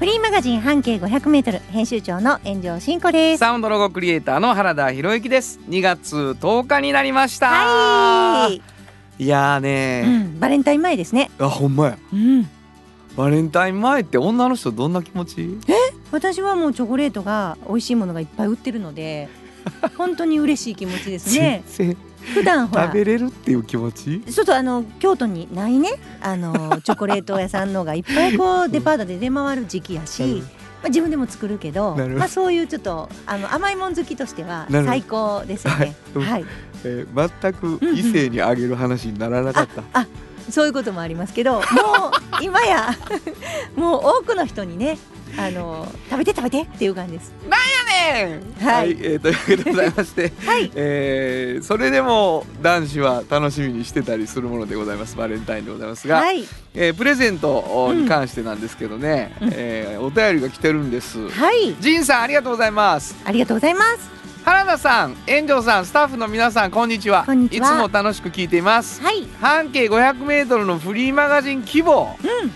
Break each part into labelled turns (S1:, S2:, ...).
S1: フリーマガジン半径500メートル編集長の炎上真子です。
S2: サウンドロゴクリエイターの原田博之です。2月10日になりました。
S1: はい、
S2: いやー
S1: う
S2: ね
S1: ん、バレンタイン前ですね。
S2: あほんまや。
S1: うん、
S2: バレンタイン前って女の人どんな気持ち？
S1: 私はもうチョコレートが美味しいものがいっぱい売ってるので、本当に嬉しい気持ちですね。
S2: 全然
S1: 普段ほら。
S2: 食。べれるっていう気持ち？
S1: ちょっとあの京都にないね。あの チョコレート屋さんのがいっぱいこうデパートで出回る時期やし、
S2: うん。
S1: まあ、自分でも作るけどまあ、そういうちょっとあの甘いもん好きとしては最高ですよね。
S2: はい。
S1: はい、
S2: えー全く異性にあげる話にならなかった、
S1: あそういうこともありますけどもう今や もう多くの人にねあの食べて食べてっていう感じです。
S2: ねん！
S1: はい。
S2: はい、えーというわけでございまして、
S1: はい。
S2: えーそれでも男子は楽しみにしてたりするものでございます。バレンタインでございますが、
S1: はい。
S2: えープレゼントに関してなんですけどね、
S1: うん。
S2: えーお便りが来てるんです、
S1: はい。
S2: ジンさんありがとうございます。
S1: ありがとうございます。
S2: 原田さん炎上さんスタッフの皆さんこんにちは。
S1: こんにちは。い
S2: つも楽しく聞いています。
S1: はい、
S2: 半径 500m のフリーマガジン希望
S1: うん、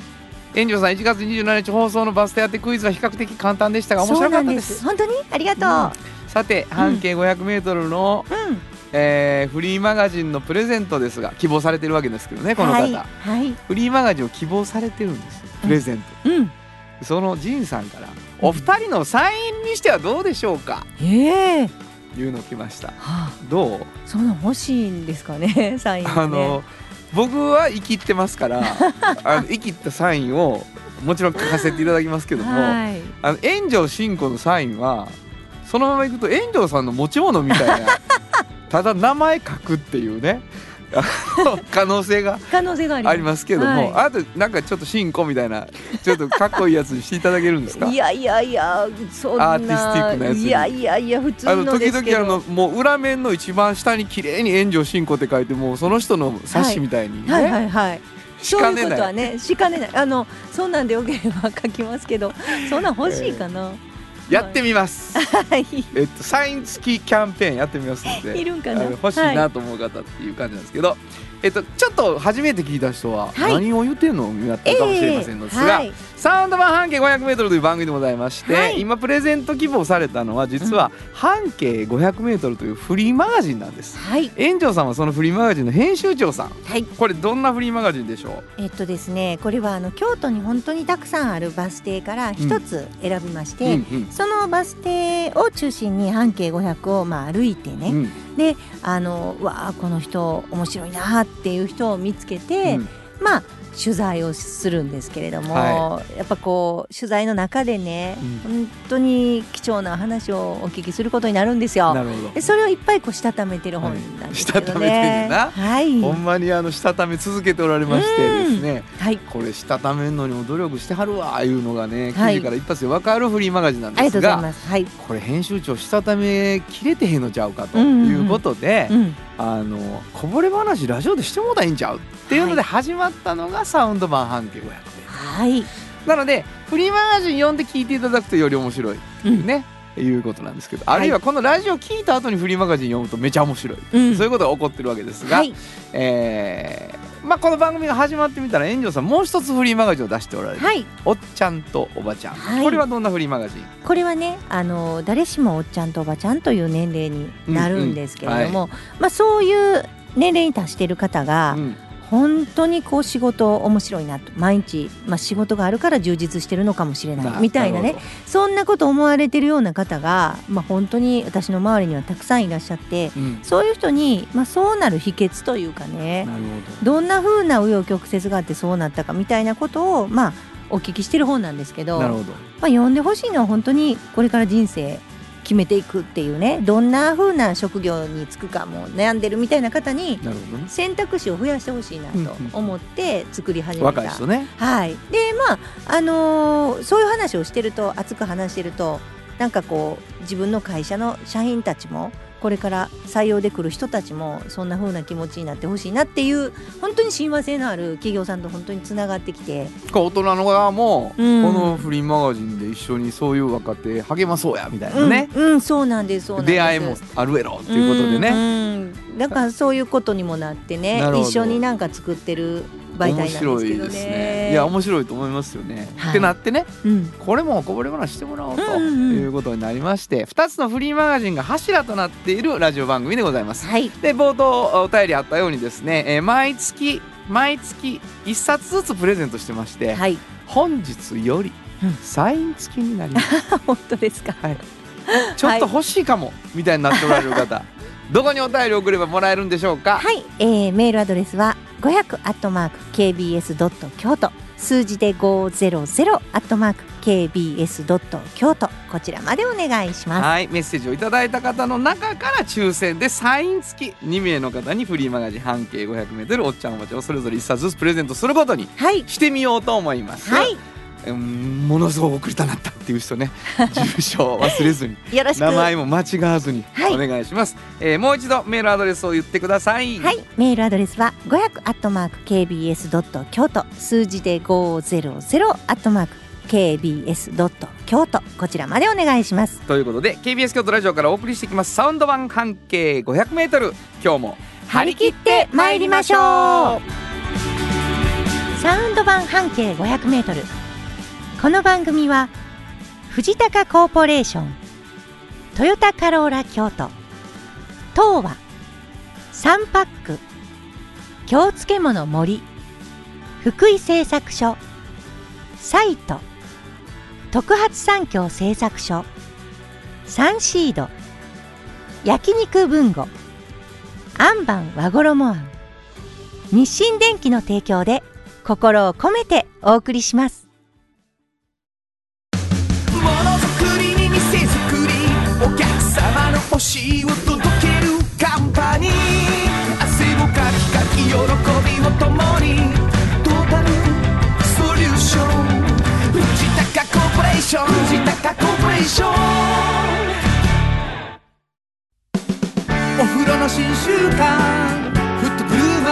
S2: 炎上さん1月27日放送のバス停当てクイズは比較的簡単でしたが面白かったです。
S1: 本当に？ありがと
S2: さて半径 500m の、
S1: う。うん、
S2: えーフリーマガジンのプレゼントですが希望されてるわけですけどねこの方、
S1: はい、はい、
S2: フリーマガジンを希望されてるんですプレゼント、
S1: うん、
S2: そのジンさんからお二人のサインにしてはどうでしょうか？
S1: ええ。は
S2: いうの来ました。
S1: あ、
S2: どう？
S1: そんなん欲しいんですかね、サイン、ね。
S2: あの僕は生きってますから あの生きったサインをもちろん書かせていただきますけども、
S1: はい、
S2: あの炎上真子のサインはそのままいくと炎上さんの持ち物みたいな ただ名前書くっていうね 可能性が
S1: 可能性があります。
S2: けども、
S1: は
S2: あとなんかちょっと真子みたいなちょっとかっこいいやつにしていただけるんですか？
S1: いやいやいや、そんな。
S2: アーティスティックなやつに
S1: いやいやいや、普通
S2: あの
S1: のですけど。
S2: 時々あのもう裏面の一番下に綺麗に炎上真子って書いてもうその人の冊子みたいにね、
S1: はいはいはい。
S2: し
S1: そういう
S2: かねな
S1: ことはいね、しかねない。あの、そんなんでよければ書きますけど、そんなん欲しいかな。
S2: やってみます、
S1: はい。
S2: えっとサイン付きキャンペーンやってみますので
S1: いるんかな？
S2: 欲しいなと思う方っていう感じなんですけど、えっとちょっと初めて聞いた人は
S1: はい。
S2: 何を言ってんの？になってるかもしれませんのですが、
S1: はい
S2: サウンド版半径 500m という番組でございまして、
S1: はい。
S2: 今プレゼント希望されたのは実は半径 500m というフリーマガジンなんです。
S1: はい。
S2: 園長さんはそのフリーマガジンの編集長さん。
S1: はい。
S2: これどんなフリーマガジンでしょ
S1: えっとですね、これはあの京都に本当にたくさんあるバス停から一つ選びまし
S2: う、
S1: て、
S2: うんうん。
S1: そのバス停を中心に半径500をまあ歩いてね、
S2: うん。
S1: であのうわあこの人面白いなっていう人を見つけて、
S2: うん。
S1: まあ取材をするんですけれども、
S2: は
S1: やっぱこう取材の中でね、本当に貴重な話をお聞きすることになるんですよ。
S2: なるほど
S1: でそれをいっぱいこうしたためてる本なんですけどね。
S2: したためてんねんな
S1: はい。
S2: ほんまにあのしたため続けておられましてですね
S1: はい。
S2: これしたためんのにも努力してはるわいうのがね記
S1: はい
S2: 事から一発で分かるフリーマガジンなんですが、
S1: うございます。はい。
S2: これ編集長したため切れてへんのちゃうかと
S1: うんうんうん
S2: いうことで、
S1: うん。
S2: あのこぼれ話ラジオでしてもうたらいいんちゃうっていうので始まったのがサウンド版半径500で
S1: はい。
S2: なのでフリーマガジン読んで聞いていただくとより面白い。っていうね、いうことなんですけど。あるいはこのラジオ聞いた後にフリーマガジン読むとめちゃ面白い、
S1: うん。
S2: そういうことが起こってるわけですが、
S1: はい。
S2: えーまあ、この番組が始まってみたら炎上さんもう一つフリーマガジンを出しておられる、
S1: はい。
S2: おっちゃんとおばちゃん、
S1: はい。
S2: これはどんなフリーマガジン？
S1: これはねあの誰しもおっちゃんとおばちゃんという年齢になるんですけれども、まあ、そういう年齢に達している方が、
S2: うん
S1: 本当にこう仕事面白いなと毎日、まあ、仕事があるから充実してるのかもしれないみたいなねそんなこと思われてるような方が、まあ、本当に私の周りにはたくさんいらっしゃって
S2: どうん。
S1: そういう人に、まあ、そうなる秘訣というかねど。んな風な紆余曲折があってそうなったかみたいなことを、まあ、お聞きしてる本なんですけど。まあ、読んでほしいのは本当にこれから人生決めていくっていうねどんな風な職業に就くかも悩んでるみたいな方に選択肢を増やしてほしいなと思って作り始めた。
S2: 若い人ね。
S1: はい、でまああのーそういう話をしてると熱く話してるとなんかこう自分の会社の社員たちもこれから採用で来る人たちもそんな風な気持ちになってほしいなっていう本当に親和性のある企業さんと本当につながってきて。
S2: 大人の側も、
S1: うん。
S2: このフリーマガジンで一緒にそういう若手励まそうやみたいなね、
S1: うん、うんそうなんですそうなんです。
S2: 出会いもあるやろっていうことでね、
S1: うんうん。だからそういうことにもなってね一緒になんか作ってる媒体なんですけど
S2: 面白いですね。いや面白いと思いますよね、
S1: はい。
S2: ってなってね
S1: うん。
S2: これもこぼれ話してもらおうと
S1: うんうんうん。
S2: いうことになりまして、2つのフリーマガジンが柱となっているラジオ番組でございます。
S1: はい。
S2: で冒頭お便りあったようにですね、えー毎月毎月1冊ずつプレゼントしてまして、
S1: はい。
S2: 本日より
S1: うん。
S2: サイン付きになります。
S1: 本当ですか？
S2: ちょっと欲しいかも、みたいになっておられる方 どこにお便り送ればもらえるんでしょうか？
S1: はい、えー、メールアドレスは500アットマーク KBS ドット京都数字で500アットマーク KBS ドット京都こちらまでお願いします。
S2: はいメッセージをいただいた方の中から抽選でサイン付き2名の方にフリーマガジン半径 500m おっちゃんおばちゃんをそれぞれ1冊ずつプレゼントすることに
S1: はい、
S2: してみようと思います。
S1: はい、
S2: うんものすごく送りたなったっていう人ね。住所を忘れずに。名前も間違わずに
S1: はい。
S2: お願いします、えーもう一度メールアドレスを言ってください。
S1: はい、メールアドレスは500アットマーク KBS ドット京都数字で500アットマーク KBS ドット京都こちらまでお願いします。
S2: ということで KBS 京都ラジオからお送りしていきます。サウンド版半径 500m 今日も
S1: 張り切って参りましょう。サウンド版半径500メートルこの番組は藤高コーポレーショントヨタカローラ京都東和サンパック京漬物森福井製作所サイト特発産業製作所サンシード焼肉文吾アンバン和衣あん日清電機の提供で心を込めてお送りします。
S3: 様の欲しいを届けるカンパニー。汗をかきかき喜びを共にトー。タルソリューション藤高コーポレーション。藤高コーポレーション。お風呂の新習慣。フットブルーマ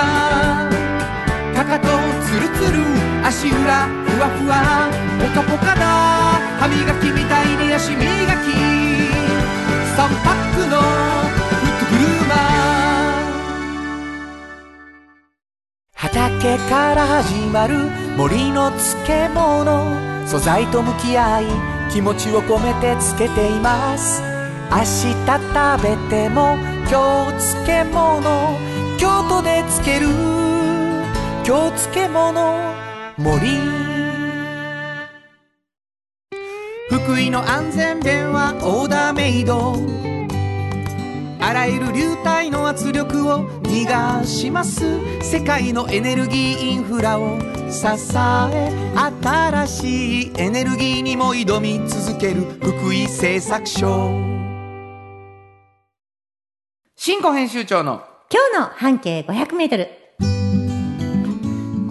S3: ーかかとツルツル足裏。ふわふわ。ポカポカだ歯磨きみたいに足磨き。3パックのフットブルーマー畑から始まる森の漬物素材と向き合い気持ちを込めてつけています。明日食べても今日漬物。京都で漬ける京漬物。森福井の安全弁はオーダーメイド。あらゆる流体の圧力を逃がします。世界のエネルギーインフラを支え新しいエネルギーにも挑み続ける。福井製作所。
S2: 新庫編集長の
S1: 今日の半径500メートル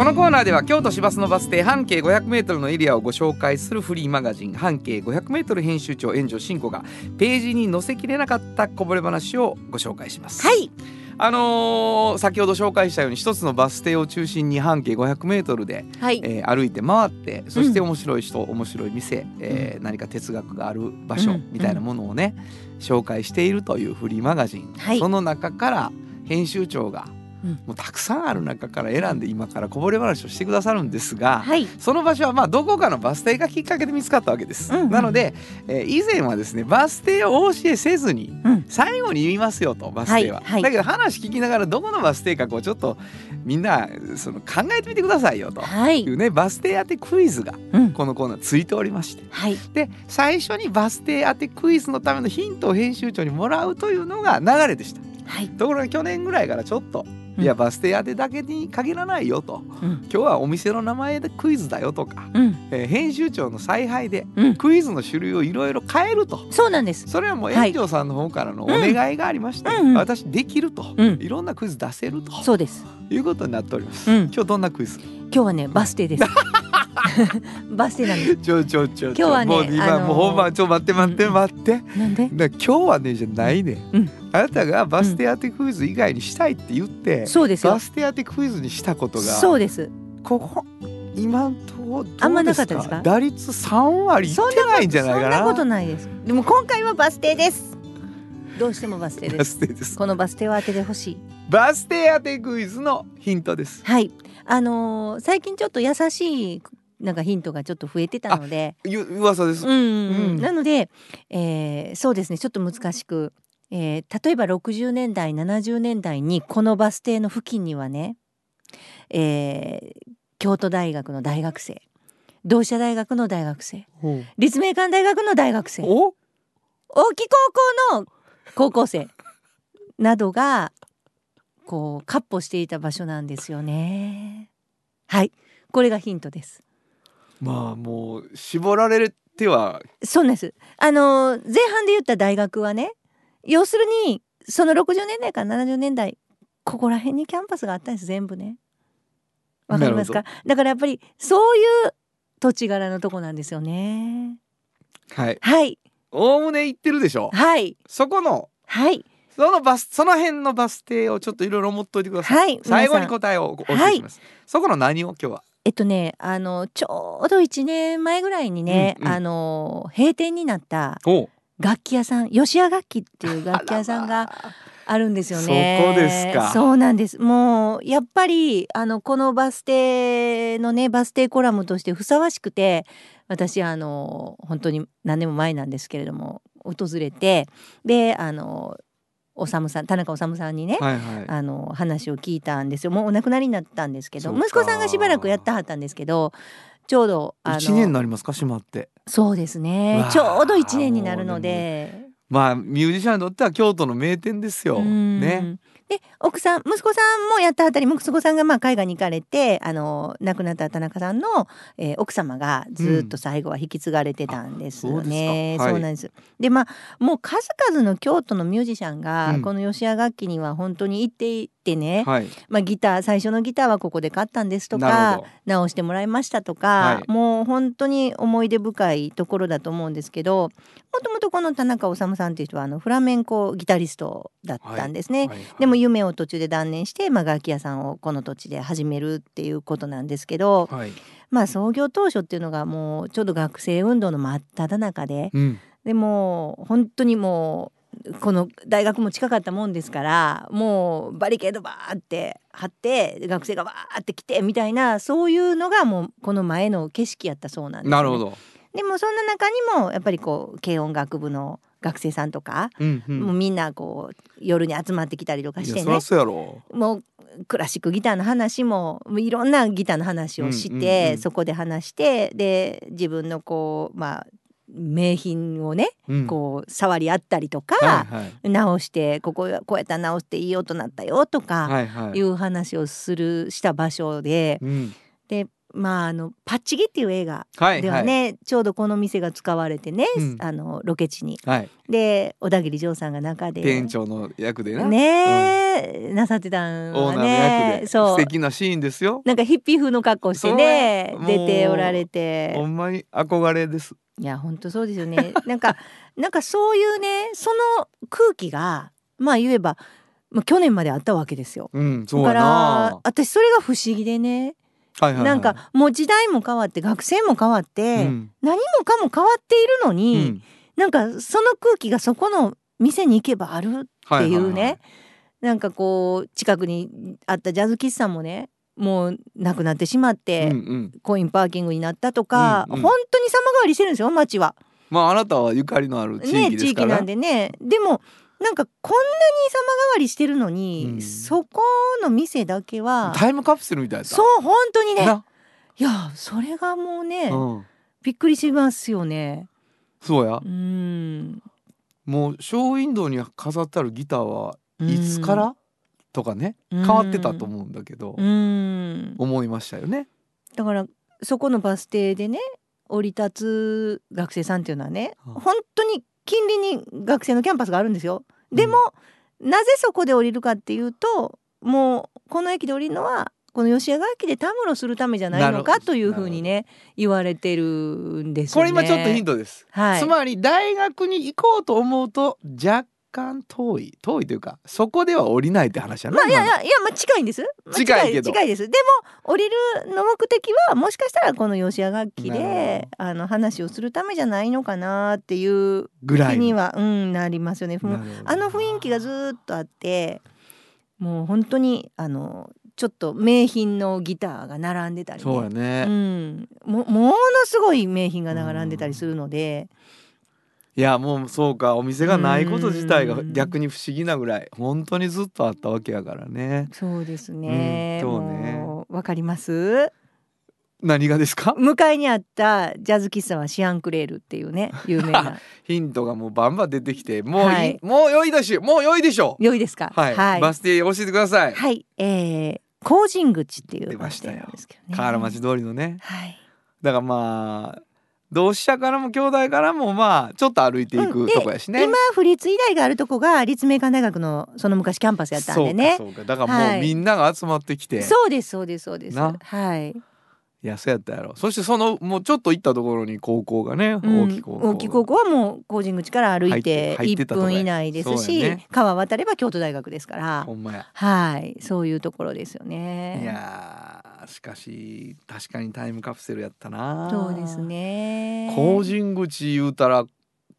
S2: このコーナーでは京都市バスのバス停半径 500m のエリアをご紹介するフリーマガジン半径 500m 編集長炎上真子がページに載せきれなかったこぼれ話をご紹介します。
S1: はい。
S2: あのー先ほど紹介したように一つのバス停を中心に半径 500m で、
S1: はい、
S2: えー歩いて回ってそして面白い人、面白い店、えー何か哲学がある場所
S1: うん。
S2: みたいなものをね、紹介しているというフリーマガジン、
S1: はい。
S2: その中から編集長が、
S1: うん
S2: もうたくさんある中から選んで今からこぼれ話をしてくださるんですが、
S1: はい。
S2: その場所はまあどこかのバス停がきっかけで見つかったわけです。
S1: うんうん。
S2: なので、えー以前はですねバス停をお教えせずに、
S1: うん。
S2: 最後に言いますよとバス停は、
S1: はいはい。
S2: だけど話聞きながらどこのバス停かこうちょっとみんなその考えてみてくださいよと。
S1: はい。
S2: いうねバス停当てクイズが
S1: うん。
S2: このコーナーついておりまして。
S1: はい。
S2: で最初にバス停当てクイズのためのヒントを編集長にもらうというのが流れでした。
S1: はい。
S2: ところが去年ぐらいからちょっと、
S1: うん
S2: いやバス停当てだけに限らないよと。
S1: うん。
S2: 今日はお店の名前でクイズだよとか、
S1: うん。
S2: えー編集長の采配で
S1: うん。
S2: クイズの種類をいろいろ変えると。
S1: そうなんです。
S2: それはもう
S1: はい
S2: 炎上さんの方からのお願いがありまして、
S1: うん。うん
S2: 私できると、
S1: うん。
S2: いろんなクイズ出せると。
S1: そうです。
S2: いうことになっております。
S1: うん。
S2: 今日どんなクイズ？
S1: 今日はねバス停です。バス停なんです。
S2: ちょちょちょ
S1: 今日はね
S2: もう今、
S1: あのー
S2: もう本番ちょ待って待って待って、
S1: なんで
S2: 今日はねじゃないね、
S1: うん
S2: あなたがバス停当てクイズ以外にしたいって言って、
S1: そうですよ。
S2: バス停当てクイズにしたことが
S1: そうです。
S2: ここ今んとこどうですか？
S1: あんまなかったですか？
S2: 打率3割いってないんじゃないかな？
S1: そんなことないです。でも今回はバス停です。どうしてもバス停で
S2: バ
S1: す
S2: です。
S1: このバス停を当ててほしい。
S2: バス停当てクイズのヒントです。
S1: はい。あのー最近ちょっと優しいなんかヒントがちょっと増えてたので。
S2: ゆ噂です、
S1: うんうん。
S2: うん。
S1: なので、えーそうですね。ちょっと難しく、えー例えば60年代70年代にこのバス停の付近にはね、えー京都大学の大学生同志社大学の大学生
S2: ほ
S1: 立命館大学の大学生大木高校の高校生などがこう闊歩していた場所なんですよね。はいこれがヒントです。
S2: まあもう絞られては
S1: そうです。あの前半で言った大学はね要するにその60年代から70年代ここら辺にキャンパスがあったんです全部ね。わかりますか？だからやっぱりそういう土地柄のとこなんですよね。
S2: はい。
S1: はい。
S2: おおむね行ってるでしょ？
S1: はい。
S2: そこの？
S1: はい。
S2: そのバスその辺のバス停をちょっといろいろ思っといてください、
S1: はい
S2: 最後に答えをお教えします、そこの何を今日は？
S1: えっとねあのちょうど1年前ぐらいにね、
S2: うんうん。
S1: あの閉店になった
S2: お
S1: 楽器屋さん吉谷楽器っていう楽器屋さんがあるんですよね。
S2: そこですか
S1: そうなんです。もうやっぱりあのこのバス停のねバス停コラムとしてふさわしくて、私あの本当に何年も前なんですけれども訪れてであのおさむさん田中治さんにね、
S2: はいはい
S1: あの話を聞いたんですよ。もうお亡くなりになったんですけど、息子さんがしばらくやってはったんですけど、ちょうどあの
S2: 一年になりますか？閉まって。
S1: そうです
S2: う
S1: ねちょうど一年になるので。
S2: まあミュージシャンにとっては京都の名店ですよ。
S1: うん。
S2: ね。
S1: で奥さん息子さんもやったあたり息子さんがまあ海外に行かれてあの亡くなった田中さんの、えー奥様がずっと最後は引き継がれてたんですよね。
S2: うん。あそうはい。
S1: なんです。でまあもう数々の京都のミュージシャンが、
S2: うん。
S1: この吉谷楽器には本当に行っていてね、
S2: はい。
S1: まあ、ギター最初のギターはここで買ったんですとか直してもらいましたとか、
S2: はい。
S1: もう本当に思い出深いところだと思うんですけどもともとこの田中治さんっていう人はあのフラメンコギタリストだったんですね。
S2: はいはい。
S1: でも夢を途中で断念して、まあ、楽器屋さんをこの土地で始めるっていうことなんですけど、
S2: はい。
S1: まあ、創業当初っていうのがもうちょうど学生運動の真っ只中で
S2: うん。
S1: でもう本当にもうこの大学も近かったもんですからもうバリケードバーって張って学生がバーって来てみたいなそういうのがもうこの前の景色やったそうなんです、ね。
S2: なるほど。
S1: でもそんな中にもやっぱりこう軽音楽部の学生さんとか、
S2: うんうん。
S1: もうみんなこう夜に集まってきたりとかしてね。
S2: いやそりゃそうやろ。
S1: もうクラシックギターの話もいろんなギターの話をして、そこで話してで自分のこうまあ名品をね
S2: うん。
S1: こう触り合ったりとか、
S2: はいはい。
S1: 直してこここうやったら直していい音なったよとか
S2: はいはい。
S1: いう話をするした場所で、
S2: うん。
S1: でまああの「パッチギ」っていう映画
S2: はい
S1: ではね、ちょうどこの店が使われてね、
S2: うん。
S1: あのロケ地に。
S2: はい。
S1: で小田切丈さんが中で
S2: 店長の役でな。
S1: ねえ、なさってたんはねそう。
S2: 敵なシーンですよ。
S1: なんかヒッピー風の格好してね出ておられ
S2: ほ
S1: て
S2: んまに憧れです
S1: いや本当そうですよね。なんか なんかそういうねその空気がまあ言えば、まあ、去年まであったわけですよ。
S2: うんそうや
S1: だから
S2: な
S1: 私それが不思議でね、
S2: はいはいはい。
S1: なんかもう時代も変わって学生も変わって、
S2: うん。
S1: 何もかも変わっているの
S2: う
S1: に、
S2: ん。
S1: なんかその空気がそこの店に行けばあるっていうね、
S2: はいはいはい。
S1: なんかこう近くにあったジャズ喫茶もねもうなくなってしまって、
S2: うんうん。
S1: コインパーキングになったとか、
S2: うんうん。
S1: 本当に様変わりしてるんですよ街は。
S2: まああなたはゆかりのある地
S1: ね
S2: 域ですから。
S1: 地域なんでね。でもなんかこんなに様変わりしてるのに、
S2: うん。
S1: そこの店だけは
S2: タイムカプセルみたいだ
S1: そう本当にね。
S2: な。い
S1: やそれがもうね、
S2: うん。
S1: びっくりしますよね。
S2: そうや。
S1: うん。
S2: もうショーウィンドウに飾ってあるギターはいつか
S1: うん
S2: ら？とかね
S1: うん。
S2: 変わってたと思うんだけど
S1: うん。
S2: 思いましたよね。
S1: だからそこのバス停でね降り立つ学生さんっていうのはね、
S2: はあ
S1: 本当に近隣に学生のキャンパスがあるんですよ。でも、なぜそこで降りるかっていうともうこの駅で降りるのはこの吉谷楽器でたむろするためじゃないのかというふうにね言われてるんですよね。
S2: これ今ちょっとヒントです、
S1: はい。
S2: つまり大学に行こうと思うと若干遠い。遠いというかそこでは降りないって話やな、
S1: まあいやいやいやまあ近いんです。まあ
S2: 近いけど。
S1: 近いです。でも降りるの目的はもしかしたらこの吉谷楽器であの話をするためじゃないのかなっていう
S2: ぐらい
S1: にはうんなりますよね。あの雰囲気がずーっとあってもう本当にあのちょっと名品のギターが並んでたりね。
S2: そうやね、
S1: うん、もものすごい名品が並んでたりするので、
S2: いやもうそうかお店がないこと自体が
S1: うん
S2: 逆に不思議なぐらい本当にずっとあったわけやからね
S1: そうですね。
S2: うんそうね
S1: わかります？
S2: 何がですか？
S1: 向かいにあったジャズ喫茶はシアンクレールっていうね有名な
S2: ヒントがもうバンバン出てきてもう
S1: はい
S2: もう良いだしもう良いでしょ
S1: 良いですか？
S2: はい、
S1: はい。
S2: バス停教えてください、
S1: はいえー、工人口っていう
S2: 出ましたよ。河原町通りのね
S1: はい。
S2: だからまあ同志社からも兄弟からもまあちょっと歩いていく
S1: うんで
S2: とこやしね、
S1: 今府立医大があるとこが立命館大学のその昔キャンパスやったんでね。
S2: そうかそうかだからも
S1: はい
S2: うみんなが集まってきて、
S1: そうですそうですそうです。
S2: な
S1: はい。
S2: いやそうやったやろ。そしてそのもうちょっと行ったところに高校がね、
S1: うん。
S2: 大木高校。
S1: 大木高校はもう工人口から歩いて1
S2: 入って入ってたとこや
S1: 分以内ですし、
S2: やね。
S1: 川渡れば京都大学ですから。
S2: ほんまや。
S1: はい。そういうところですよ
S2: い
S1: ね。
S2: やーしかし確かにタイムカプセルやったな。
S1: そうですね。
S2: 工人口言うたら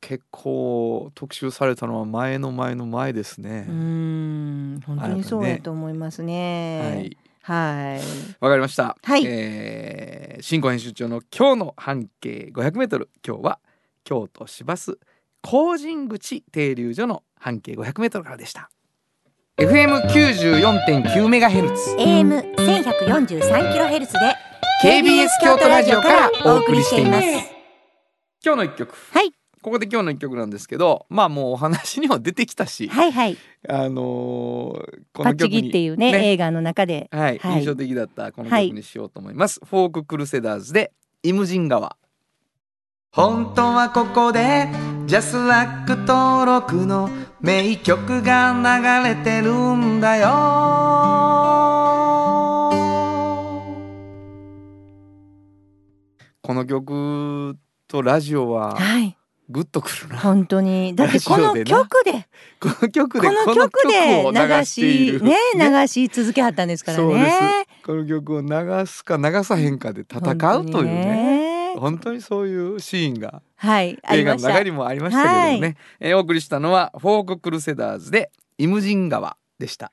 S2: 結構特集されたのは前の前の前ですね。
S1: う、ん。本当にそうやと思います
S2: は
S1: ね。
S2: い
S1: はい。
S2: わかりました。
S1: はい
S2: えー新語編集長の今日の半径500メートル。今日は京都市バス工人口停留所の半径500メートルからでした。FM 94.9メガヘルツ。
S1: AM 1143キロヘルツで
S2: KBS 京都ラジオからお送りしています。今日の一曲。
S1: はい
S2: ここで今日の一曲なんですけど、まあもうお話にも出てきたし、
S1: はいはい。
S2: あのーこの曲に
S1: ギっていうね映画の中で。
S2: はい、
S1: はい。
S2: 印象的だったこの
S1: はい
S2: 曲にしようと思います、フォーククルセダーズでイムジン川本当はここでジャスラック登録の名曲が流れてるんだよ。この曲とラジオは
S1: はい
S2: グッとくるな。
S1: 本当に。だってこの曲で。
S2: この曲で
S1: この曲で流
S2: 流し
S1: ね 流し続けはったんですからね。
S2: この曲を流すか流さへんかで戦うというね。本当にそういうシーンが
S1: はいあ
S2: 映画の中にもありましたけれどもね、えーお送りしたのはフォーククルセダーズでイムジン川でした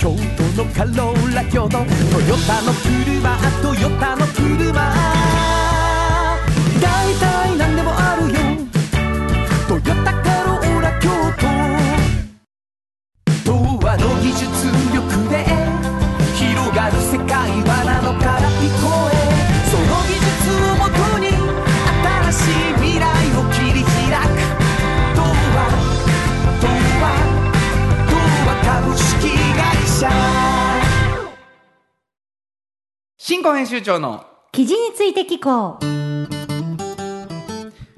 S3: 京都のカローラ京都トヨタの車トヨタの車大体何でもあるよトヨタカローラ京都童話の技術力で新
S2: 語編集長の
S1: 記事について聞こう。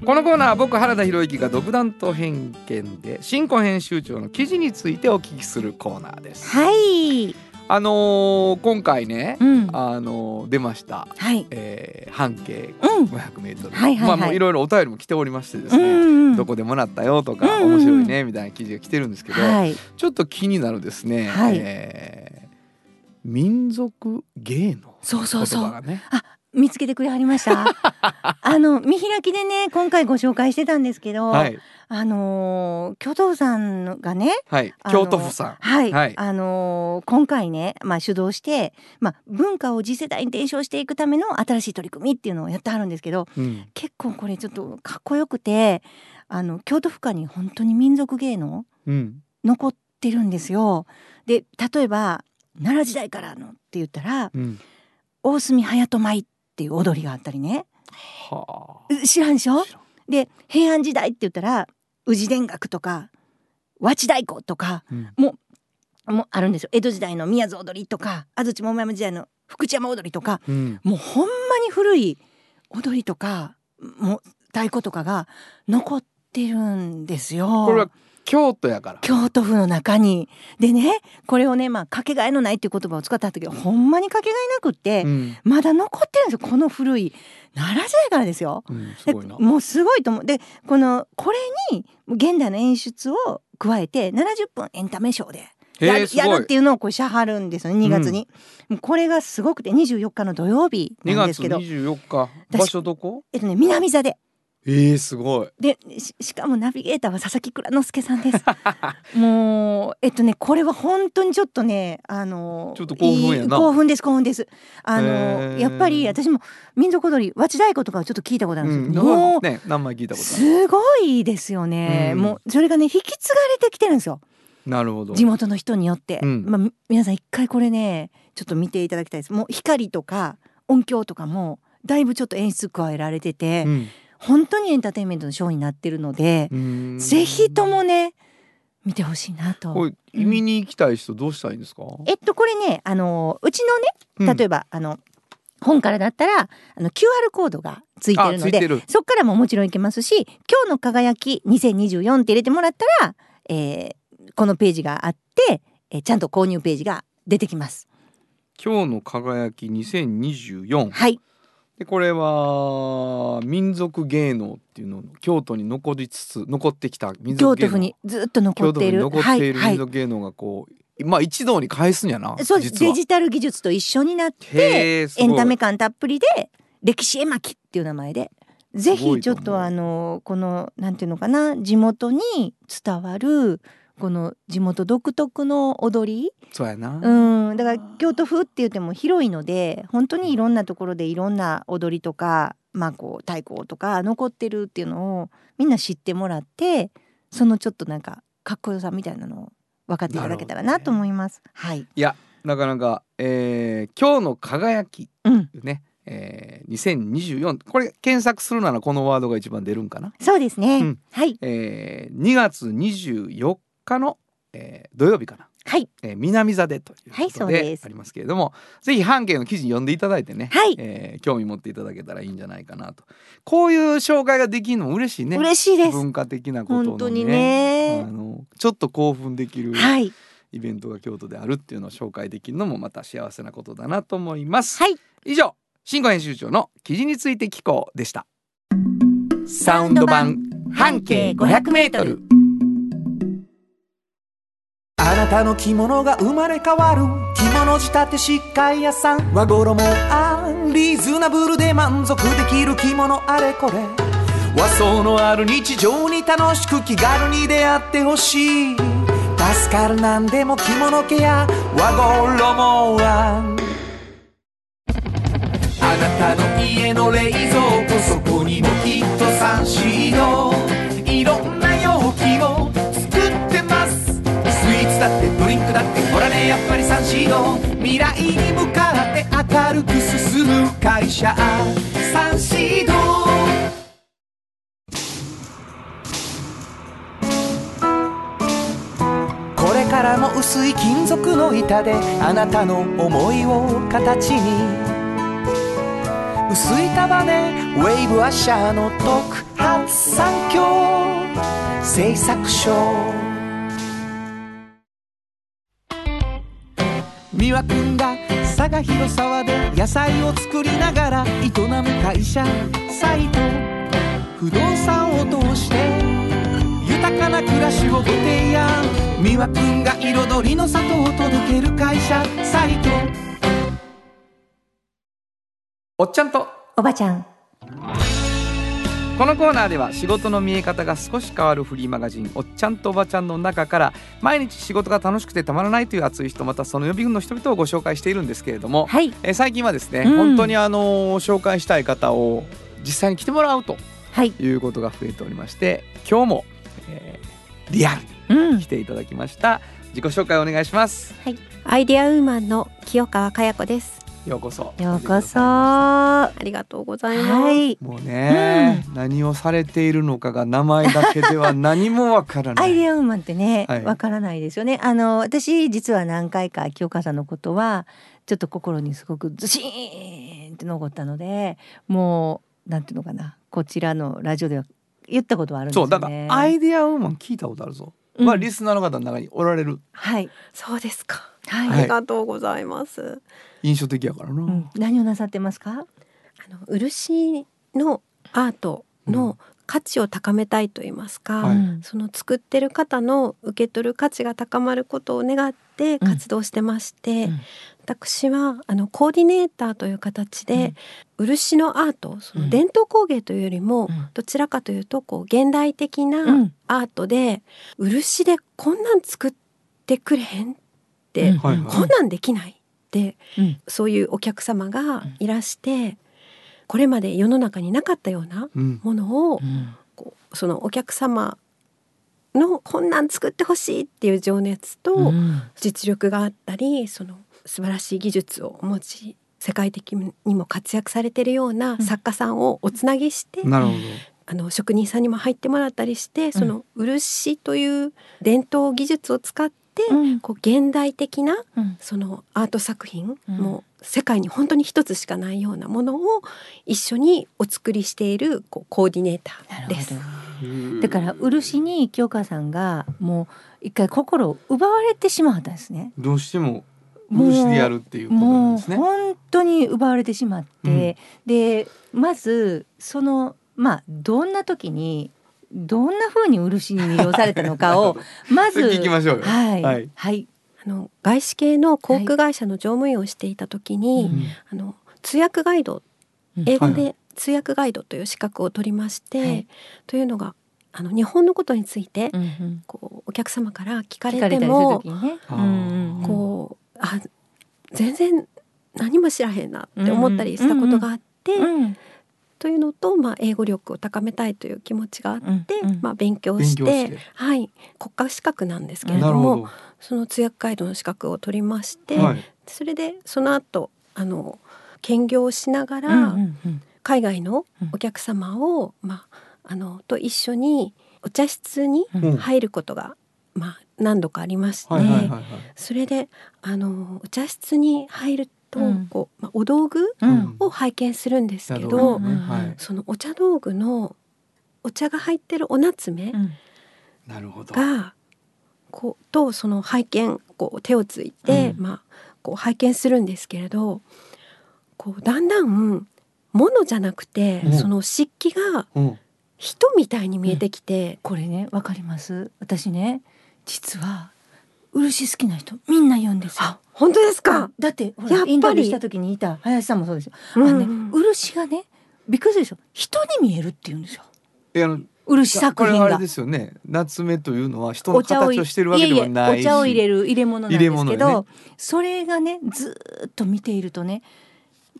S2: このコーナーは僕原田博之が独断と偏見で新語編集長の記事についてお聞きするコーナーです
S1: はい。
S2: あのー今回ね、
S1: うん。
S2: あのー出ました、
S1: はい。
S2: えー半径
S1: うん。
S2: 500メートル、
S1: はいはいはい
S2: まあもういろいろお便りも来ておりましてです
S1: う
S2: ね、
S1: んうん。
S2: どこでもらったよとか、
S1: うんうん
S2: 面白いねみたいな記事が来てるんですけど、
S1: はい。
S2: ちょっと気になるですね、
S1: はい
S2: えー民族芸能
S1: そうそうそう。
S2: 言葉がね。
S1: 見つけてくれはりました。あの見開きでね今回ご紹介してたんですけど、
S2: はい。
S1: あのー京都府さんがね
S2: はい。京都府さん。
S1: はい、
S2: はい。
S1: あのー今回ね、まあ、主導して、まあ、文化を次世代に伝承していくための新しい取り組みっていうのをやってはるんですけど
S2: うん。
S1: 結構これちょっとかっこよくてあの京都府下に本当に民族芸能
S2: うん。
S1: 残ってるんですよ。で例えば奈良時代からのって言ったら
S2: うん。
S1: 大隅隼人舞っっていう踊りがあったりね。
S2: は
S1: う知らんでしょ？で平安時代って言ったら宇治田楽とか和知太鼓とか
S2: うん。
S1: もうあるんですよ。江戸時代の宮津踊りとか安土桃山時代の福知山踊りとか
S2: うん。
S1: もうほんまに古い踊りとかもう太鼓とかが残ってるんですよ。
S2: これは京都やから。
S1: 京都府の中に。でねこれをねまあかけがえのないっていう言葉を使った時はほんまにかけがえなくって、
S2: うん。
S1: まだ残ってるんですよ。この古い奈良時代からですよ。
S2: うんす
S1: で
S2: ごいな。
S1: もうすごいと思う。でこのこれに現代の演出を加えて70分エンタメショーでやるやるっていうのをこうしゃはるんですよね2月に、もうこれがすごくて24日の土曜日
S2: 2月
S1: なんですけど。
S2: 24日。
S1: 私
S2: 場所どこ？
S1: えっとね南座で
S2: えー、すごい。
S1: でししかもナビゲーターは佐々木蔵之介さんです。もうえっとねこれは本当にちょっとねあの
S2: ちょっと興奮やな。
S1: 興奮です興奮です。あ
S2: へ
S1: の
S2: ー。
S1: やっぱり私も民族踊り和知太鼓とかはちょっと聞いたことあるん
S2: うん
S1: ですけど、もう
S2: ね名前聞いたことある
S1: すごいですよね、
S2: うん。
S1: もうそれがね引き継がれてきてるんですよ。
S2: なるほど。
S1: 地元の人によって、
S2: うん。
S1: まあ、み皆さん一回これねちょっと見ていただきたいです。もう光とか音響とかもだいぶちょっと演出加えられてて、
S2: うん
S1: 本当にエンターテインメントのショーになってるので、
S2: うん。
S1: ぜひともね見てほしいなと。
S2: これ見に行きたい人どうしたらいいんですか、
S1: えっとこれねあのうちのね例え
S2: ば
S1: ば、あの本からだったらあの QR コードがついてるのでそこからももちろんいけますし「今日の輝き2024」って入れてもらったら、えーこのページがあって、えーちゃんと購入ページが出てきます。
S2: 今日の輝き2024
S1: はい
S2: でこれは民族芸能っていうのを京都に残りつつ残ってきた民
S1: 京
S2: 族芸能。
S1: 都府にずっと残っている。
S2: に残っている
S1: はい
S2: 民族芸能がこう、まあ一堂に返すんやな
S1: はい、そうです。デジタル技術と一緒になってエンタメ感たっぷりで歴史絵巻っていう名前でぜひちょっとあのこのなんていうのかな地元に伝わるこの地元独特の踊り？
S2: そうやな、
S1: うん。だから京都府って言っても広いので本当にいろんなところでいろんな踊りとかまあこう太鼓とか残ってるっていうのをみんな知ってもらってそのちょっとなんかかっこよさみたいなのを分かっていただけたらなと思います。はい、
S2: いやなかなか、えー今日の輝き
S1: うん、
S2: ね、えー、2024これ検索するならこのワードが一番出るんかな、
S1: そうですね。
S2: うん。
S1: はい。
S2: えー、2月24日の、えー土曜日かな、
S1: はい。
S2: えー南座でという
S1: はい
S2: こと
S1: そうで
S2: ありますけれども、ぜひ半径の記事読んでいただいてね、
S1: はい。
S2: えー興味持っていただけたらいいんじゃないかなと。こういう紹介ができるのも嬉しいね。
S1: 嬉しいです。
S2: 文化的なことの、ね、
S1: 本当にね。
S2: あのちょっと興奮できる
S1: はい。
S2: イベントが京都であるっていうのを紹介できるのもまた幸せなことだなと思います、
S1: はい。
S2: 以上新語編集長の記事について聞こうでした。サウンド版半径500メートル
S3: あの着物が生まれ変わる着物仕立て疾患屋さん和衣あんリーズナブルで満足できる着物あれこれ。和装のある日常に楽しく気軽に出会ってほしい。助かるなんでも着物ケア和衣。あんあなたの家の冷蔵庫そこにもきっとサンシードいろんなだってドリンクだってほらねやっぱりサンシード。未来に向かって明るく進む会社。サンシード。これからも薄い金属の板であなたの思いを形に。薄い束ねウェーブアッシャーの特発産業製作所三輪くんが佐賀広沢で野菜を作りながら営む会社サイト。不動産を通して豊かな暮らしをご提案。三輪くんが彩りの里を届ける会社サイト。
S2: おっちゃんと。
S1: おばちゃん
S2: このコーナーでは仕事の見え方が少し変わるフリーマガジン「おっちゃんとおばちゃん」の中から毎日仕事が楽しくてたまらないという熱い人またその予備軍の人々をご紹介しているんですけれども、
S1: はい。
S2: えー最近はですね、
S1: うん。
S2: 本当にあのー紹介したい方を実際に来てもらうと
S1: はい。
S2: いうことが増えておりまして今日も、えーリアル
S1: うん。
S2: に来ていただきました。自己紹介お願いします。
S4: アイデアウーマンの清川佳代子です。
S2: ようこそ
S1: ようこそ。
S4: あ
S1: は
S4: りがとうございます。
S1: い。
S2: もうね、何をされているのかが名前だけでは何もわからない
S1: アイデアウーマンってね、
S2: はい
S1: わからないですよね。あの私実は何回か清川さんのことはちょっと心にすごくズシーンって残ったので、もうなんていうのかな、こちらのラジオでは言ったことはあるんですよね。
S2: そうだからアイデアウーマン聞いたことあるぞ、
S1: うん
S2: まあリスナーの方の中におられる
S1: はい
S4: そうですか。
S1: はい、
S2: はい
S4: ありがとうございます。
S2: 印象的やからな、
S1: うん、何をなさってますか？
S4: あの漆のアートの価値を高めたいと言いますか、
S2: はい。
S1: うん
S4: その作ってる方の受け取る価値が高まることを願って活動してまして、
S1: うん。
S4: 私はあのコーディネーターという形で、漆のアートその伝統工芸というよりも、
S1: うん。
S4: どちらかというとこう現代的
S1: う
S4: なん。アートで、漆でこんなん作ってくれへん
S1: うん
S4: こんなんできないって
S1: うん。
S4: そういうお客様がいらして、これまで世の中になかったような
S2: うん。
S4: ものを
S1: うん。
S4: こうそのお客様のこんなん作ってほしいっていう情熱と、
S1: うん。
S4: 実力があったりその素晴らしい技術をお持ち世界的にも活躍されているような作家さんをおつなぎして、
S2: なるほど。
S4: あの職人さんにも入ってもらったりしてその漆という伝統技術を使っこう現代的な
S1: うん。
S4: そのアート作品、
S1: うん。
S4: もう世界に本当に一つしかないようなものを一緒にお作りしているこうコーディネーターです。
S1: だから漆に清川さんがもう一回心を奪われてしまったんですね。
S2: どうしても
S1: もう
S2: 漆でやるっていうことなんですね。
S1: 本当に奪われてしまって、でまずそのまあどんな時にどんな風に漆に魅了されたのかを まず
S2: 聞きましょうよ。
S1: はい。
S2: はい。
S1: はい、
S4: あの外資系の航空会社の乗務員をしていた時に、
S1: うん。
S4: あの通訳ガイド
S1: うん。
S4: 英語
S2: はいは
S4: で通訳ガイドという資格を取りまして、
S1: はい。
S4: というのがあの日本のことについて、
S1: うんうん。
S4: こうお客様から聞かれ
S1: 聞かれたりする
S4: ても全然何も知らへんなって思ったりしたことがあって、
S1: うん
S4: というのと、まあ、英語力を高めたいという気持ちがあって、
S1: うんうん。
S4: まあ、勉強してはい、国家資格なんですけれども
S2: ほ
S4: その通訳ガイドの資格を取りまして、
S2: ど、はい、
S4: それでその後あの兼業をしながら、海外のお客様を、まあ、あのと一緒にお茶室に
S2: うん。
S4: 入ることが、まあ、何度かありまして、それであのお茶室に入ると、
S1: うん。
S4: こうまあ、お道具
S1: うん。
S4: を拝見するんですけど、そのお茶道具のお茶が入ってるお夏目
S1: うん。
S2: なるほど。
S4: が、こうとその拝見こう手をついて、
S1: うん。
S4: まあ、こう拝見するんですけれどこうだんだん物じゃなくて、
S2: うん。
S4: その漆器が
S2: うん。
S4: 人みたいに見えてきて、
S1: これねわかります。私ね実は漆好きな人みんな言うんですよ。
S4: あ。本当ですか、
S1: だってほ
S4: やっぱり。
S1: らインタビューした時にいた林さんもそうですよ。あ
S4: うん。
S1: のね漆がねびっくりするでしょ。人に見えるって言うんですよ。
S2: えあの
S1: 漆作品が。
S2: これはあれで。すよね。夏目というのは人の
S1: お茶を
S2: 形をしてるわけではないし
S1: いえいえお茶を入れる入れ物なんですけど、
S2: 物よ
S1: それがねずーっと見ているとね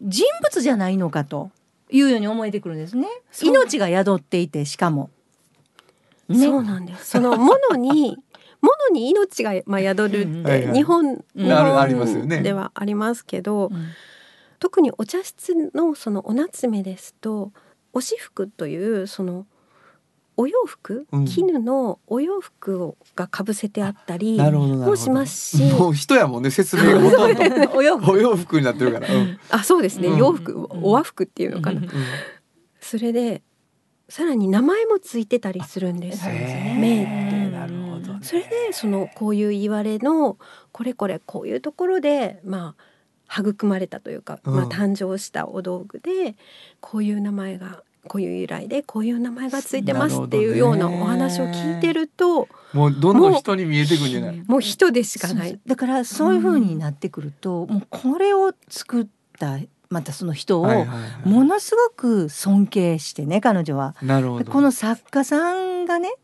S1: 人物じゃないのかというように思えてくるんですね。命が宿っていてしかも、ね、
S4: そうなんです。その物に物に命が、まあ、宿る
S1: うん
S4: って日本,、ではありますけど、
S1: うん。
S4: 特にお茶室のそのお夏目ですとお私服というそのお洋服、
S2: うん。
S4: 絹のお洋服をがかぶせてあったりもしますし
S2: もう人やもんね説明がほとんど。
S1: お洋服。
S2: お洋服になってるから、うん。
S4: あそうですね、
S2: うん。
S4: 洋服
S1: うん。
S4: お和服っていうのかな、
S1: うん。
S4: それでさらに名前もついてたりするんですよ。
S2: へー。
S4: 名。っそれでそのこういう言われのこれこれこういうところでまあ育まれたというか、
S2: うん。
S4: まあ、誕生したお道具でこういう名前がこういう由来でこういう名前がついてますっていうようなお話を聞いてると
S2: もうどんどん人に見えてくんじゃない？
S4: もう人でしかない。
S1: だからそういう風になってくると、もうこれを作ったまたその人をものすごく尊敬してね彼女は。
S2: なるほど。
S1: この作家さんがね、まあ、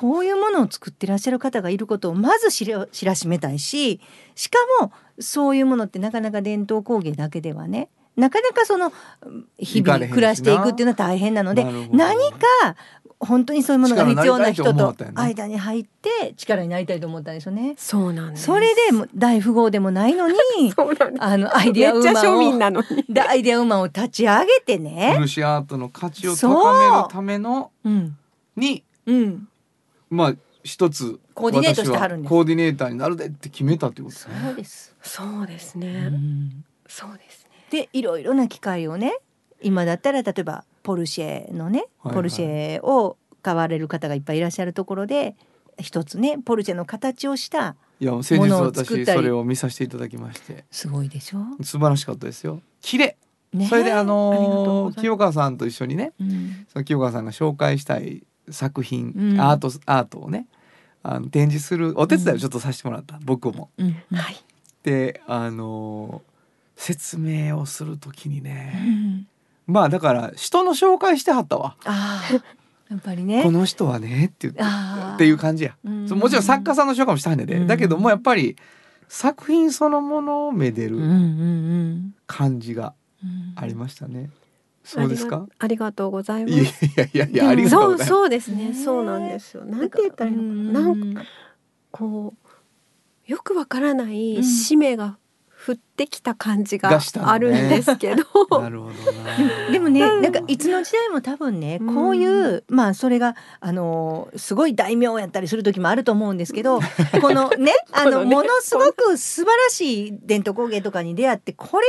S1: こういうものを作ってらっしゃる方がいることをまず知ら知らしめたいししかもそういうものってなかなか伝統工芸だけではねなかなかそのうん日々暮らしていくっていうのは大変なので何か本当にそういうものが必要な人
S2: と
S1: 間に入って力になりたいと思ったんですよね。
S4: そうなんです。
S1: それでも大富豪でもないのに
S4: そうなんです。
S1: あのアイデアウー
S4: めっちゃ庶
S1: マンを
S4: 民なのに。
S1: でアイデアウーマンを立ち上げてね。
S2: 漆アートの価値を高めるための
S1: うん。
S2: に
S1: うん。
S2: まあ一つ
S1: コーディネートしてはるんです。
S2: 私はコーディネーターになるでって決めたってことですね。
S1: そうです。
S4: そうですね、
S1: うん。
S4: そうですね。
S1: でいろいろな機械をね今だったら例えばポルシェのね、
S2: はいはい。
S1: ポルシェを買われる方がいっぱいいらっしゃるところで一つねポルシェの形をした
S2: いや先日
S1: ものを作ったり。
S2: 私それを見させていただきまして。
S1: すごいでしょ？
S2: 素晴らしかったですよ。綺麗。
S1: ね。
S2: それであの
S4: ざいます。
S2: 清川さんと一緒にね。
S1: うん。
S2: その清川さんが紹介したい作品、
S1: うん。
S2: アートアートをねあの展示するお手伝いをちょっとさせてもらった、僕も。
S1: うん。
S4: はい。
S2: であの説明をするときに
S1: う
S2: ね、
S1: ん。
S2: まあだから人の紹介してはったわ。
S1: やっぱりね。
S2: この人はねって言ってっていう感じや。もちろん作家さんの紹介もしたんねで、
S1: うん。
S2: だけどもやっぱり作品そのものをめでる
S1: うんうんうん。
S2: 感じが
S1: うん。
S2: ありましたね。そうですか？
S4: ありがとうございま
S2: いやい
S4: す
S2: やいやいやありがとう
S4: そう
S2: ございます。
S4: そうですね。
S1: ね
S4: そうなんですよ。なんて言ったらいいのかな。なんかこうよくわからない
S1: うん。
S4: 使命が降ってきた感じがあるんですけど、
S2: なるほどな。
S1: でもねなんかいつの時代も多分ね
S4: うん。
S1: こういうまあそれがあのすごい大名やったりする時もあると思うんですけど このねあ
S4: この
S1: ものすごく素晴らしい伝統工芸とかに出会ってこれ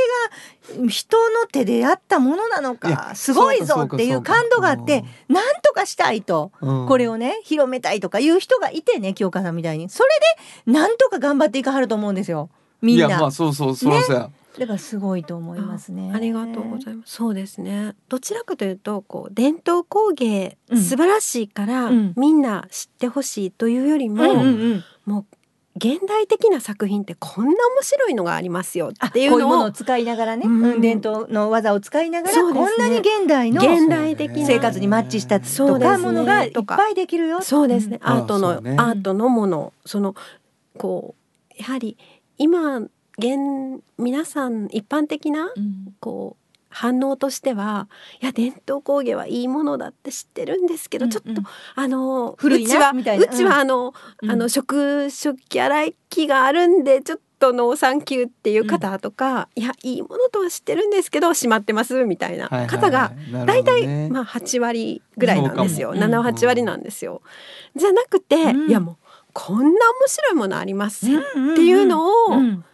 S1: が人の手でやったものなのかすごいぞっていう感動があってなんとかしたいと
S2: うん
S1: これをね広めたいとかいう人がいてね清川さんみたいに。それでなんとか頑張っていかはると思うんですよみんな。
S2: いやまあそうそうそうそうや。
S1: だからすごいと思いますね。
S4: ありがとうございます。そうですね。どちらかというと、こう伝統工芸、
S1: うん
S4: 素晴らしいから、
S1: うん
S4: みんな知ってほしいというよりも、
S1: うんうんうん
S4: もう現代的な作品ってこんな面白いのがありますよ
S1: あ
S4: っていう
S1: こういうもの
S4: のを
S1: を使いながらね、
S4: うん
S1: うん伝統の技を使いながら、
S4: ね
S1: こんなに現代の
S4: 現代的な
S1: 生活にマッチしたとかものがいっぱいできるよ。
S4: そうですね、
S2: うん
S4: アートの、
S2: ね
S4: アートのものそのこうやはり今現皆さん一般的な
S1: うん。
S4: こう反応としてはいや伝統工芸はいいものだって知ってるんですけど、ちょっと
S1: うんうん
S4: あの
S1: 古いうな
S4: ちは
S1: みたいな。
S4: うちはあの、
S1: うん。
S4: あの食食器洗い機があるんでちょっとノーサンキューっていう方とか、いやいいものとは知ってるんですけどしまってますみたいな
S2: はいはいはい。
S4: 方が大体、
S2: ほどね。
S4: まあ8割ぐらいなんですよ。
S1: そうかも。
S4: 78割なんですよ。じゃなくて、
S1: うん。
S4: いやもうこんな面白いものあります？よ
S1: って
S4: いうのを
S1: うん。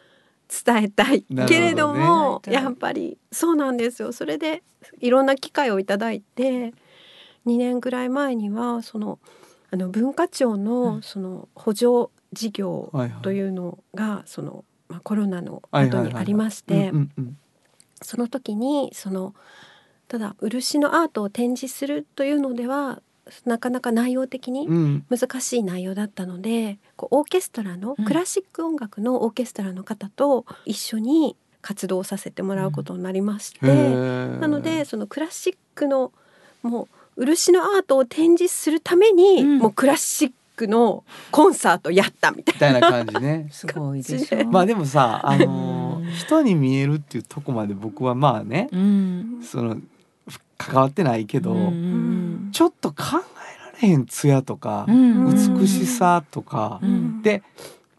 S4: 伝えたい。けれどもやっぱりそうなんですよ。それでいろんな機会をいただいて2年ぐらい前にはそのあの文化庁
S1: うん。
S4: のその補助事業というのがその、まあ、コロナの後にありまし
S2: うん
S4: てその時にそのただ漆のアートを展示するというのではなかなか内容的に
S2: うん。
S4: 難しい内容だったのでこうオーケストラの、
S1: うん。
S4: クラシック音楽のオーケストラの方と一緒に活動させてもらうことになりまして、
S2: へー。
S4: なのでそのクラシックのもう漆のアートを展示するために、
S1: うん。
S4: もうクラシックのコンサートやったみたい
S2: みたいな感じね。
S1: すごいでしょ。
S2: まあでもさあの
S1: うん。
S2: 人に見えるっていうとこまで僕はまあね
S1: うん。
S2: その関わってないけど、
S1: うんうん
S2: ちょっと考えられへん艶とか、
S1: うん。
S2: 美しさとか、
S1: うん。
S2: で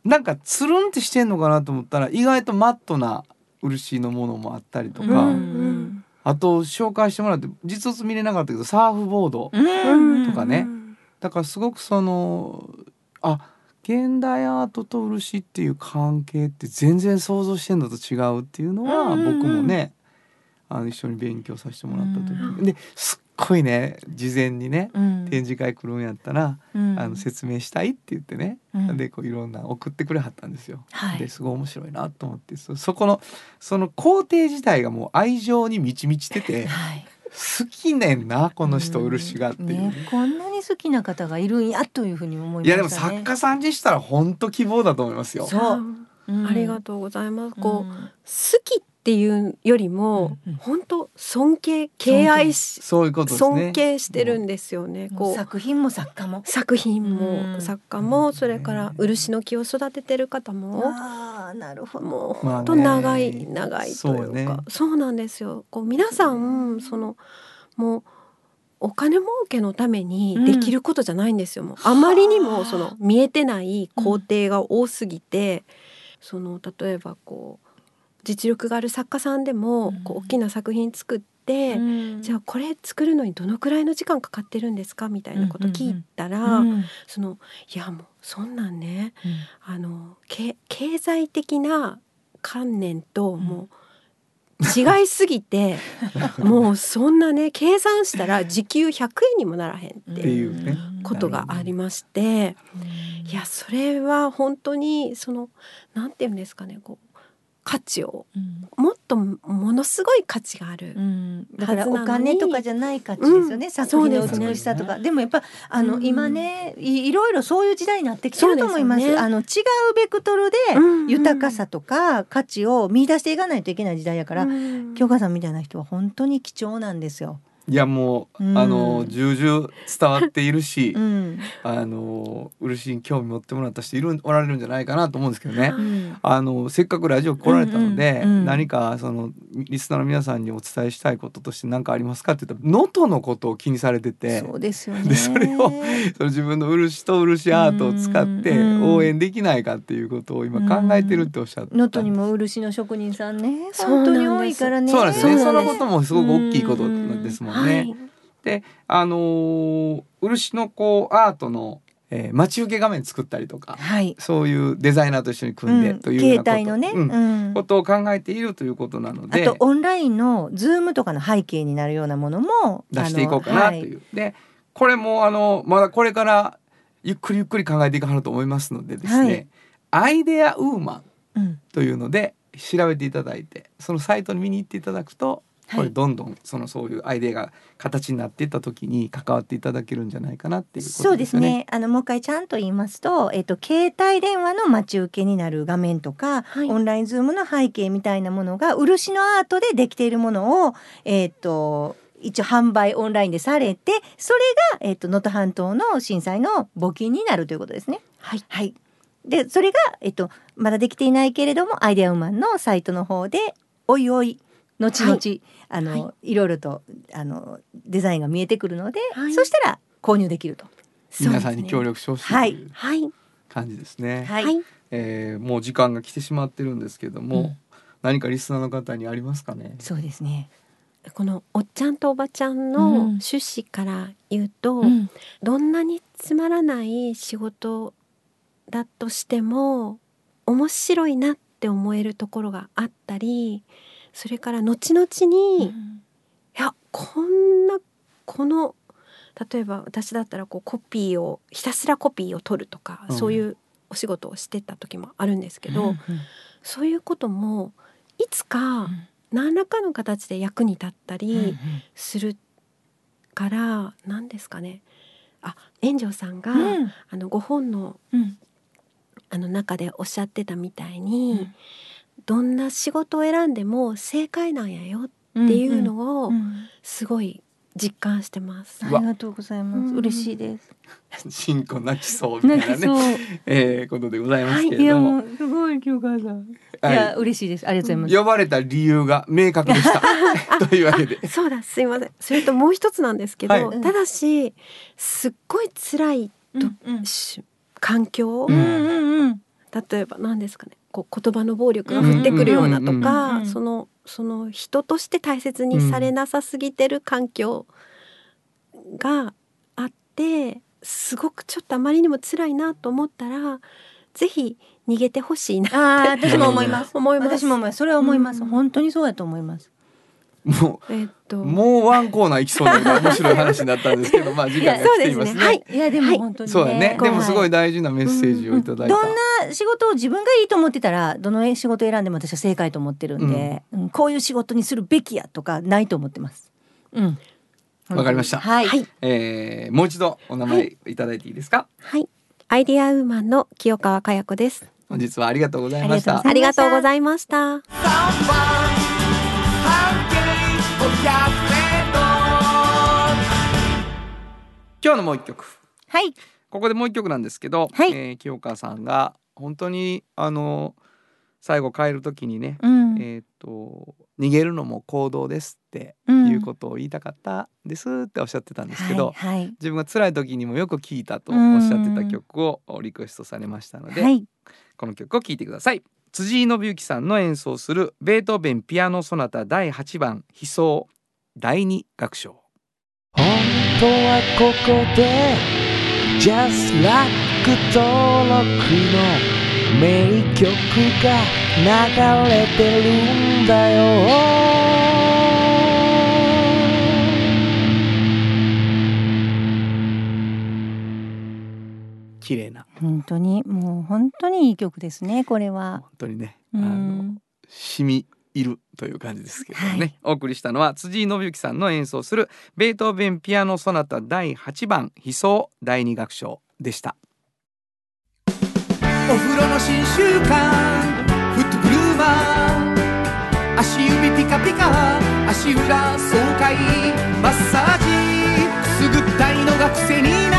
S2: なんかつるんってしてんのかなと思ったら意外とマットな漆のものもあったりとか、
S1: うん。
S2: あと紹介してもらって実物見れなかったけどサーフボード
S1: うん。
S2: とかね。だからすごくそのあ現代アートと漆っていう関係って全然想像してんのと違うっていうのは僕もねあの一緒に勉強させてもらった時ですっごいね。事前にね。
S1: うん。
S2: 展示会来るんやったら
S1: うん。
S2: あの説明したいって言ってね。
S1: うん。
S2: でこういろんな送ってくれはったんですよ。
S1: はい。
S2: ですごい面白いなと思って。そそこのその工程自体がもう愛情に満ち満ちてて
S1: はい。
S2: 好きねんなこの人漆がっていう。
S1: ね、こんなに好きな方がいるんやというふうに思いましたね。
S2: いやでも作家さんにしたら本当希望だと思いますよ。
S1: そう。
S4: うん。ありがとうございます。こう、
S1: うん。
S4: 好きっていうよりも、
S1: うんうん
S4: 本当尊敬敬愛し、
S2: そういうね。
S4: 尊敬してるんですよね。こう
S1: 作品も作家も。
S4: 作品
S1: うん
S4: も作家もそれから漆の木を育ててる方も
S1: ああなるほど。
S4: も本当
S2: ね
S4: 長い長いというか
S2: そうね
S4: そうなんですよ。こう皆さんそのもうお金儲けのためにできることじゃないんですよ。もうあまりにもその見えてない工程が多すぎて、その例えばこう実力がある作家さんでもこう大きな作品作って、じゃあこれ作るのにどのくらいの時間かかってるんですか？みたいなこと聞いたら、
S1: うん
S4: そのいやもうそんなんねあのけ経済的な観念ともう違いすぎて、もうそんなね計算したら時給100円にもならへんっ
S2: って
S4: て
S2: いうね。
S4: ことがありまして、いやそれは本当にそのなんて言うんですかねこう価値をもっとものすごい価値がある。
S1: うん、だからお金とかじゃない価値ですよね、
S4: うん。
S1: 作品の美しさとか。で,、もやっぱあの、
S4: うん。
S1: 今ねいいろいろそういう時代になってきてると思います。
S4: ね。
S1: あの違うベクトルで
S4: うん。
S1: 豊かさとか価値を見出していかないといけない時代やから、
S4: うん。
S1: 京香さんみたいな人は本当に貴重なんですよ。
S2: いやもう、
S1: うん。
S2: あの重々伝わっているし、
S1: うん。
S2: あの漆に興味持ってもらった人いるおられるんじゃないかなと思うんですけどね。
S1: うん。
S2: あのせっかくラジオ来られたので、
S1: うん。うん。うん
S2: 何かそのリスナーの皆さんにお伝えしたいこととして何かありますかって言ったら能登のことを気にされてて。
S1: そうですよね。
S2: でそれをその自分の漆と漆アートを使って
S1: うん
S2: 応援できないかっていうことを今考えてるっておっしゃってた
S1: 能登にも漆の職人さんね。本当に多いからね。
S2: そうなんですよね。そのこともすごく大きいことですもんね。
S4: はい。
S2: であのー漆のこうアートの、えー待ち受け画面作ったりとか
S1: はい。
S2: そういうデザイナーと一緒に組んで
S1: うん。
S2: というようなこと,、
S1: ね、
S2: ことを考えているということなの
S1: あ
S2: で
S1: とオンラインのズームとかの背景になるようなものも
S2: 出していこうかなという。でこれもあのまだこれからゆっくりゆっくり考えていかはると思いますのでですね、アイデアウーマンというので調べていただいてそのサイトに見に行っていただくとこれどんどんそのそういうアイデアが形になっていった時に関わっていただけるんじゃないかなっていうこと
S1: そう
S2: で
S1: すすね。あのもう一回ちゃんと言いますと、えっと携帯電話の待ち受けになる画面とか、
S4: はい
S1: オンラインズームの背景みたいなものが漆のアートでできているものをえっと一応販売オンラインでされて、それがえっと能登半島の震災の募金になるということですね。
S4: はい
S1: はい。でそれがえっとまだできていないけれどもアイデアウーマンのサイトの方でおいおい後々、
S4: はい。
S1: あの、、
S4: はい。
S1: ろいろとあのデザインが見えてくるので、
S4: はい。
S1: そしたら購入できると。
S2: 皆さんに協力してほしいと
S1: はい
S2: いう
S4: はい。
S2: 感じですね。
S1: はい。
S4: はい。
S2: えーもう時間が来てしまってるんですけども、
S1: うん。
S2: 何かリスナーの方にありますかね？
S1: そうですね。
S4: このおっちゃんとおばちゃんの趣旨から言うと、
S1: うん。
S4: どんなにつまらない仕事だとしても面白いなって思えるところがあったりそれから後々に、いやこんなこの例えば私だったらこうコピーをひたすらコピーを取るとか、
S2: うん。
S4: そういうお仕事をしてた時もあるんですけど、そういうこともいつか何らかの形で役に立ったりするから何ですかね。あ炎上さんが、
S1: うん。
S4: あのご本の
S1: うん。
S4: あの中でおっしゃってたみたいに、
S1: うん
S4: どんな仕事を選んでも正解なんやよっ
S1: うん
S4: ていうのを
S1: うん
S4: すごい実感してます。
S1: ありがとうございます。
S4: うん
S1: 嬉しいです。
S2: 進行泣きそうみたいなね、
S1: う。
S2: えーことでございますけれども、
S1: もうすごい清川さん。い
S2: はい
S1: や嬉しいです。ありがとうござい
S2: 呼ばれた理由が明確でした。というわけで、
S4: そうだすいませんそれともう一つなんですけど、
S2: はい
S4: ただしすっごい辛い
S1: ます。うん
S4: し環境、
S1: うんうんうん。
S4: 例えば何ですかねこう言葉の暴力が降ってくるようなと
S1: うんうんうんうん
S4: かそのその人として大切にされなさすぎてる環境があってすごくちょっとあまりにも辛いなと思ったらぜひ逃げてほしいな
S1: ああ私も思います。
S4: 思います
S1: 私も思います。それは思います。
S4: うん
S1: 本当にそうやと思います。
S2: も
S4: えっと
S2: うもうワンコーナー行きそうな面白い話になったんですけど、まあ時間が来ていますね。
S4: い
S1: いやで
S4: はい
S1: も本当にね。
S2: そうだね。でもすごい
S1: は
S2: 大事なメッセージをいただいた。
S1: どんな仕事を自分がいいと思ってたらどの仕事を選んでも私は正解と思ってるんで、うんこういう仕事にするべきやとかないと思ってます。うん。
S2: わかりました
S1: はい。
S4: はい
S2: えーもう一度お名前いただいていいですか？
S4: はいアイディアウーマンの清川佳代子です
S2: 本日はありがとうございました。
S4: ありがとうございました
S2: 今日のもう一曲。
S1: はい。
S2: ここでもう一曲なんですけど、
S1: はい
S2: えー清川さんが本当にあの最後帰る時にね、
S1: うん。
S2: えっ、と逃げるのも行動ですって
S1: うん
S2: いうことを言いたかったですっておっしゃってたんですけど、
S1: はいはい
S2: 自分が辛い時にもよく聞いたとおっしゃってた曲をリクエストされましたので、
S1: はい
S2: この曲を聴いてください辻井信之さんの演奏するベートーベンピアノソナタ第8番悲壮第2楽章
S3: 本当はここで Just Like 登録の名曲が流れてるんだよ。
S2: 綺麗な。
S1: 本当にもう本当にいい曲ですねこれは。
S2: 本当にね。
S1: う
S2: あの
S1: ん。
S2: 染み入るという感じですけどね、
S1: はい。
S2: お送りしたのは辻井信之さんの演奏するベートーベンピアノソナタ第8番悲壮第2楽章でした。
S3: お風呂の新習慣フットグルーマー足指ピカピカ足裏爽快マッサージくすぐったいのが癖になる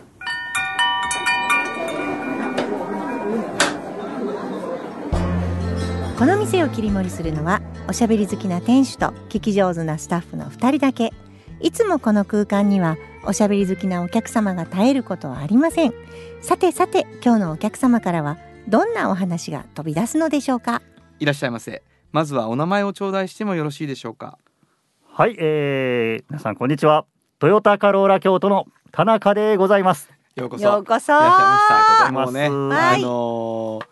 S1: この店を切り盛りするのはおしゃべり好きな店主と聞き上手なスタッフの2人だけ。いつもこの空間にはおしゃべり好きなお客様が絶えることはありません。さてさて今日のお客様からはどんなお話が飛び出すのでしょうか？
S2: いらっしゃいませ。まずはお名前を頂戴してもよろしいでしょうか？
S5: はい、えー、皆さんこんにちは。トヨタカローラ京都の田中でございます。
S2: ようこそ。
S1: ようこそ。
S2: いらっしゃいました。
S5: ありがとうございます
S2: もうね、
S1: はい。
S2: あのー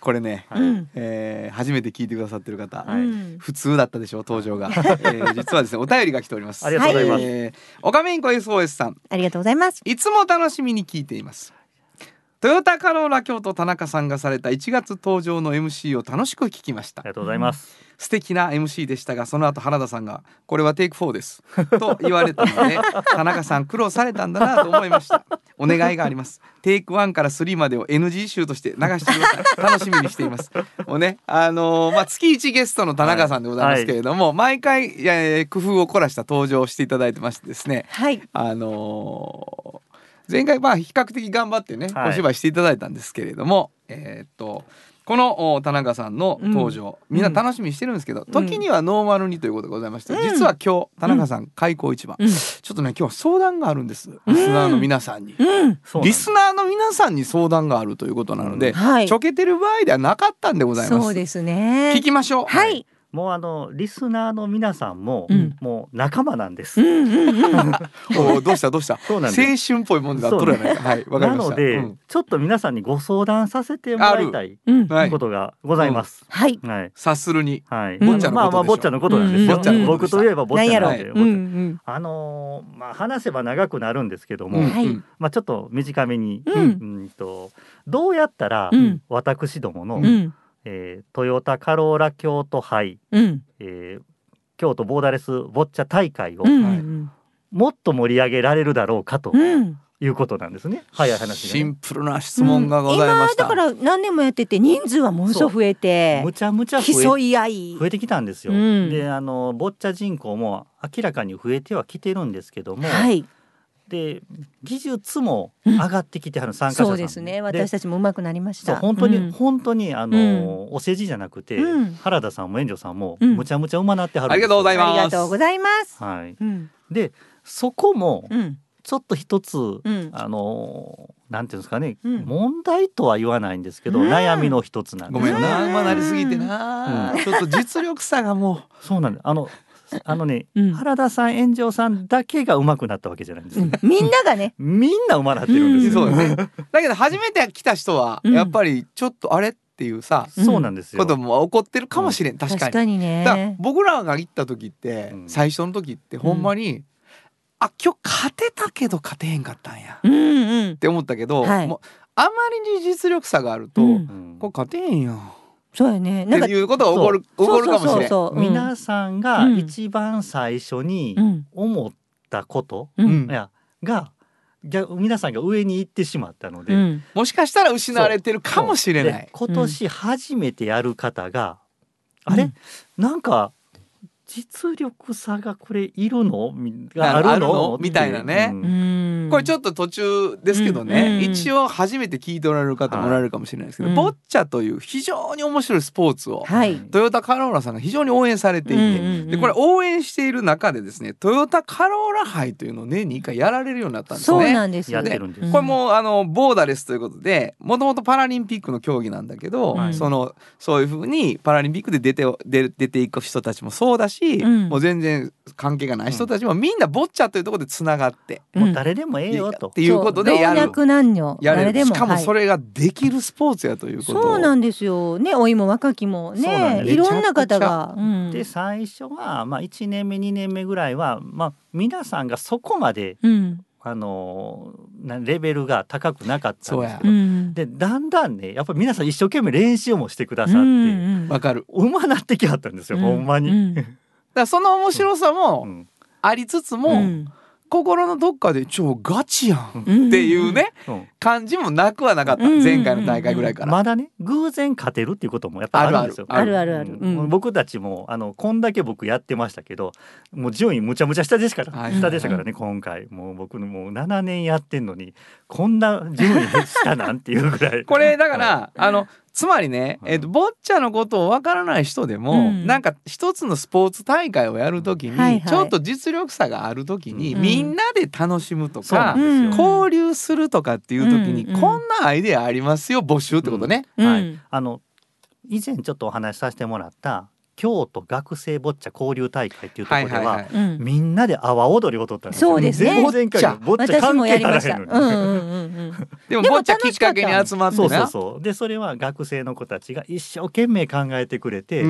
S2: これね、
S5: はい。
S1: うん。
S2: えー初めて聞いてくださってる方、
S5: はい。
S1: うん。
S2: 普通だったでしょう登場が、えー実はですねお便りが来ております。
S5: ありがとうございます。
S2: えーおかめんこ SOS さん。
S1: ありがとうございます。
S2: いつも楽しみに聞いています。トヨタカローラ京都田中さんがされた1月登場の MC を楽しく聞きました。
S5: ありがとうございます。
S2: 素敵な MC でしたがその後原田さんが「これはテイク4です」と言われたので 田中さん苦労されたんだなと思いました。お願いがあります。テイク1から3までを NG 集として流してください楽しみにしています。もうねあのーまあ月1ゲストの田中さんでございますけれども、毎回、えー工夫を凝らした登場をしていただいてましてですね
S1: はい。
S2: あのー前回まあ比較的頑張ってね、
S5: はい。
S2: お芝居していただいたんですけれどもえーっとこのお田中さんの登場、みん。な楽しみにしてるんですけど、時にはノーマルにということでございまして、実は今日田中さん開口一番、
S1: うん。
S2: ちょっとね今日は相談があるんです。リスナーの皆さんに、リスナーの皆さんに相談があるということなので、
S1: はい。
S2: ちょけてる場合ではなかったんでございます。
S1: そうですね。
S2: 聞きましょう。
S1: はい
S5: もうあのリスナーの皆さんも、
S1: うん。
S5: もう仲間なんです。
S1: うんうんうん。
S2: おどうしたどうした？
S5: そうなんです。
S2: 青春っぽいもんになっとるやない。かはいわかりました。
S5: なので、
S2: うん。
S5: ちょっと皆さんにご相談させてもらいたいことがございます。
S1: はい。
S5: はい。
S2: 察するに。
S5: はい。まあまあボッチャのことなんですよ。
S1: うん。ボッチャの
S2: こと。でした。
S5: 僕といえばボッチャなんで。
S1: なんやろう？んうん
S5: あのーまあ話せば長くなるんですけども、
S2: うん。
S5: まあちょっと短めに、
S1: う
S5: うんんとどうやったら、
S1: うん。
S5: 私どもの、
S1: うん
S5: えートヨタカローラ京都杯、
S1: うん。
S5: えー京都ボーダレスボッチャ大会を
S1: うん。
S2: はい。
S5: もっと盛り上げられるだろうかと
S1: うん。
S5: いうことなんですね。早い話が、ね。
S2: シンプルな質問がございました、
S1: 今だから何年もやってて人数はものすごい増えて
S5: むちゃむちゃ増
S1: 競
S5: え
S1: い合い。
S5: 増えてきたんですよ。
S1: うん。
S5: であのボッチャ人口も明らかに増えてはきてるんですけども、
S1: はい
S5: で技術も上がってきてはる参加者さん、
S1: そうですね。私たちも上手くなりました。
S5: 本当に、
S1: うん。
S5: 本当にあの、お世辞じゃなくて、
S1: うん。
S5: 原田さんも遠慮さんも、
S1: うん。
S5: むちゃむちゃ馬なってはる
S2: ありがとうございます。
S1: ありがとうございます。
S5: はい。
S1: うん。
S5: でそこも
S1: うん。
S5: ちょっと一つ、
S1: うん。
S5: あのなんていうんですかね、
S1: うん。
S5: 問題とは言わないんですけど、
S1: うん。
S5: 悩みの一つなんです
S2: ごめんな、
S1: うん
S2: 馬なりすぎてな、ちょっと実力差がも
S5: そうなんです。あのあのね、
S1: うん。
S5: 原田さん炎上さんだけが上手くなったわけじゃないんですよ、
S1: うん。みんながね。
S5: みんな上手なってるん
S2: う
S5: ですよ、
S2: そうだね。だけど初めて来た人は
S1: うん。
S2: やっぱりちょっとあれっていうさ、
S1: うん。
S5: そうなんですよ。
S2: ことも起こってるかもしれん、確かに。
S1: 確かに
S2: だから
S1: ね
S2: 僕らが行った時って、
S5: うん。
S2: 最初の時ってほんまに、あ今日勝てたけど勝てへんかったんや。っ
S1: うんうん。
S2: て思ったけど、
S1: はい。
S2: もうあまりに実力差があると、
S1: うん。
S5: うん。
S2: これ勝てへんやん。っ
S1: そうやね。なんか
S2: っていうことが起こる起こるかもしれん。
S1: そうそうそうそう。うん
S5: 皆さんが
S1: うん。
S5: 一番最初に
S1: うん。
S5: 思ったこと、
S1: うん。
S2: うん。
S5: いやが逆皆さんが上に行ってしまったので、
S1: うん。
S2: もしかしたら失われてるかもしれな
S5: で
S2: い。
S5: 今年初めてやる方が、
S1: うん。
S5: あれ？なんか実力差がこれいるの？みがあるの？
S2: あるの？みたいなね。
S5: うん。
S1: うん
S2: これちょっと途中ですけどね、
S1: うん。うん。
S2: 一応初めて聞いておられる方もおられるかもしれないですけど、
S1: はい
S2: ボッチャという非常に面白いスポーツを、
S1: はい。
S2: トヨタカローラさんが非常に応援されていて、
S1: うんうんうん。
S2: でこれ応援している中でですねトヨタカローラ杯というのを年に1回やられるようになったんです
S1: そう
S2: ね。
S1: なんですよ。
S5: やってるんです。
S1: う
S2: これもうあのボーダレスということでもともとパラリンピックの競技なんだけど、
S1: はい。
S2: そのそういうふうにパラリンピックで出て出出ていく人たちもそうだし、
S1: うん。
S2: もう全然関係がない人たちもみんなボッチャというところでつながって、
S1: うん。
S5: もう誰でもええよと。
S2: っていうことでやる。
S1: 老若男女
S2: やれ
S1: 誰でも
S2: るしかも
S1: はい。
S2: それができるスポーツやということを、
S1: そうなんですよ。ね老いも若きも。ねいろんな方が、うん。
S5: で最初は、まあ、1年目2年目ぐらいは、まあ、皆さんがそこまで、
S1: うん。
S5: あのなレベルが高くなかったんです
S2: そう
S5: よ
S1: うん。
S5: でだんだんねやっぱり皆さん一生懸命練習もしてくださって、
S1: うんうん
S2: わかる
S5: うまなってきはったんですよ、ほんまに。
S1: うん。
S2: らその面白さも
S5: うん。
S2: ありつつも、
S1: うん
S2: 心のどっかで超ガチやん
S1: うん。
S2: っていうね、
S5: うん。
S2: 感じもなくはなかった、
S1: うん。
S2: 前回の大会ぐらいから、
S5: まだね偶然勝てるっていうこともやっぱあるんですよ。
S1: あるある。ある、
S5: うん。
S1: うん。
S5: 僕たちもあのこんだけ僕やってましたけどもう順位むちゃむちゃ下でしたから、
S2: はい。
S5: 下でしたからね今回。もう僕のもう7年やってんのにこんな順位下なんていうぐらい。
S2: これだからあのつまりね、
S5: うん
S2: えっとボッチャのことをわからない人でも、
S1: うん。
S2: なんか一つのスポーツ大会をやるときに、
S1: はいはい。
S2: ちょっと実力差があるときに、
S1: うん。
S2: みんなで楽しむとか、
S1: うん
S2: 交流するとかっていうときに、こんなアイデアありますよ募集ってことね。
S1: うん。
S5: はい。あの以前ちょっとお話しさせてもらった京都学生ボッチャ交流大会っていうところでは,、
S2: はいはいはい。
S1: うん。
S5: みんなで阿波踊りを踊ったんですよ。
S1: そうですね。
S5: 全然回 ボッチャ関係。ならへんのに、
S1: うんうん。
S2: でもボッチャきっかけに集まって
S5: そうそう
S2: な。
S5: そう。でそれは学生の子たちが一生懸命考えてくれて、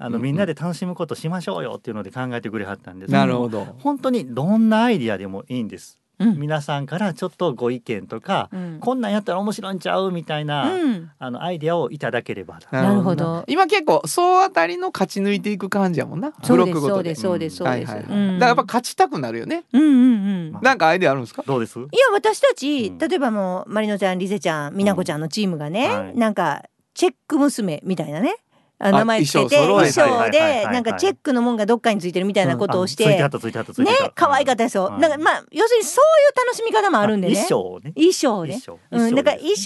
S5: あのみんなで楽しむことしましょうよっていうので考えてくれはったんです。
S2: なるほど。
S5: 本当にどんなアイディアでもいいんです、
S1: うん
S5: 皆さんからちょっとご意見とか、
S1: うん
S5: こんなんやったら面白いんちゃうみたいな、
S1: うん
S5: あのアイディアをいただければ
S1: なるほど
S2: 今結構総当たりの勝ち抜いていく感じやもんな。ブ
S1: そうです
S2: ロックごとで。
S1: そうですそうですそうです。
S2: はいはいはい。
S1: うん
S2: だからやっぱ勝ちたくなるよね。
S1: うんうんうん。
S2: なんかアイデアあるんですか？
S5: どうです？
S1: いや私たち、
S5: うん
S1: 例えばもうマリノちゃんリゼちゃん美奈子ちゃんのチームがね、
S5: はい
S1: なんかチェック娘みたいなね名前つけて衣
S2: 衣装
S1: でなんかチェックのもんがどっかについてるみたいなことをし
S5: て
S1: ね可愛かったですよ、
S5: はい
S1: なんかまあ要するにそういう楽しみ方もあるんでね。
S5: 衣装をね。
S1: 衣装で
S5: 衣装。
S1: うん、だから衣装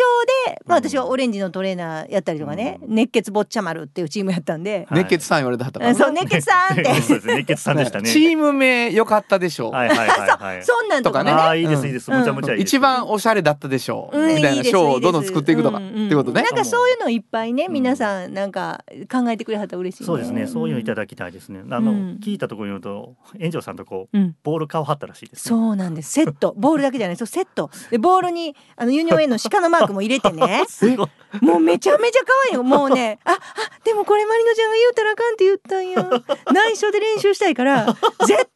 S1: で、まあ、
S5: うん。
S1: 私はオレンジのトレーナーやったりとかね、
S5: うん。
S1: 熱血坊ちゃ丸っていうチームやったんで、
S5: はい。
S2: 熱血さん言われたから。
S1: そう熱血さんって。
S5: 熱血さんでしたね。
S2: チーム名良かったでしょう。
S5: はいはいはいはい。
S1: そんなんとかね。
S2: とか
S5: ああいいですいいです。
S1: うん。
S5: むちゃむちゃ
S2: 一番おしゃれだったでしょう。
S1: うん
S2: みたいない賞をどんどん作っていくとか。ってことね。
S1: なん。かそういうのいっぱいね、
S5: うん。
S1: 皆さんなんか考えてくれはったら嬉しいね。
S5: そうですねそういうのいただきたいですねあの、
S1: うん
S5: 聞いたところによると園長さんとこう
S1: うん。
S5: ボール買わはったらしいですね
S1: そうなんです。セット、ボールだけじゃない、そうセット。でボールにあのユニオン A の鹿のマークも入れてね。
S5: すごい
S1: もうめちゃめちゃ可愛いよ。もうね、あ、あ、でもこれマリノちゃんが言うたらあかんって言ったんや。内緒で練習したいから、絶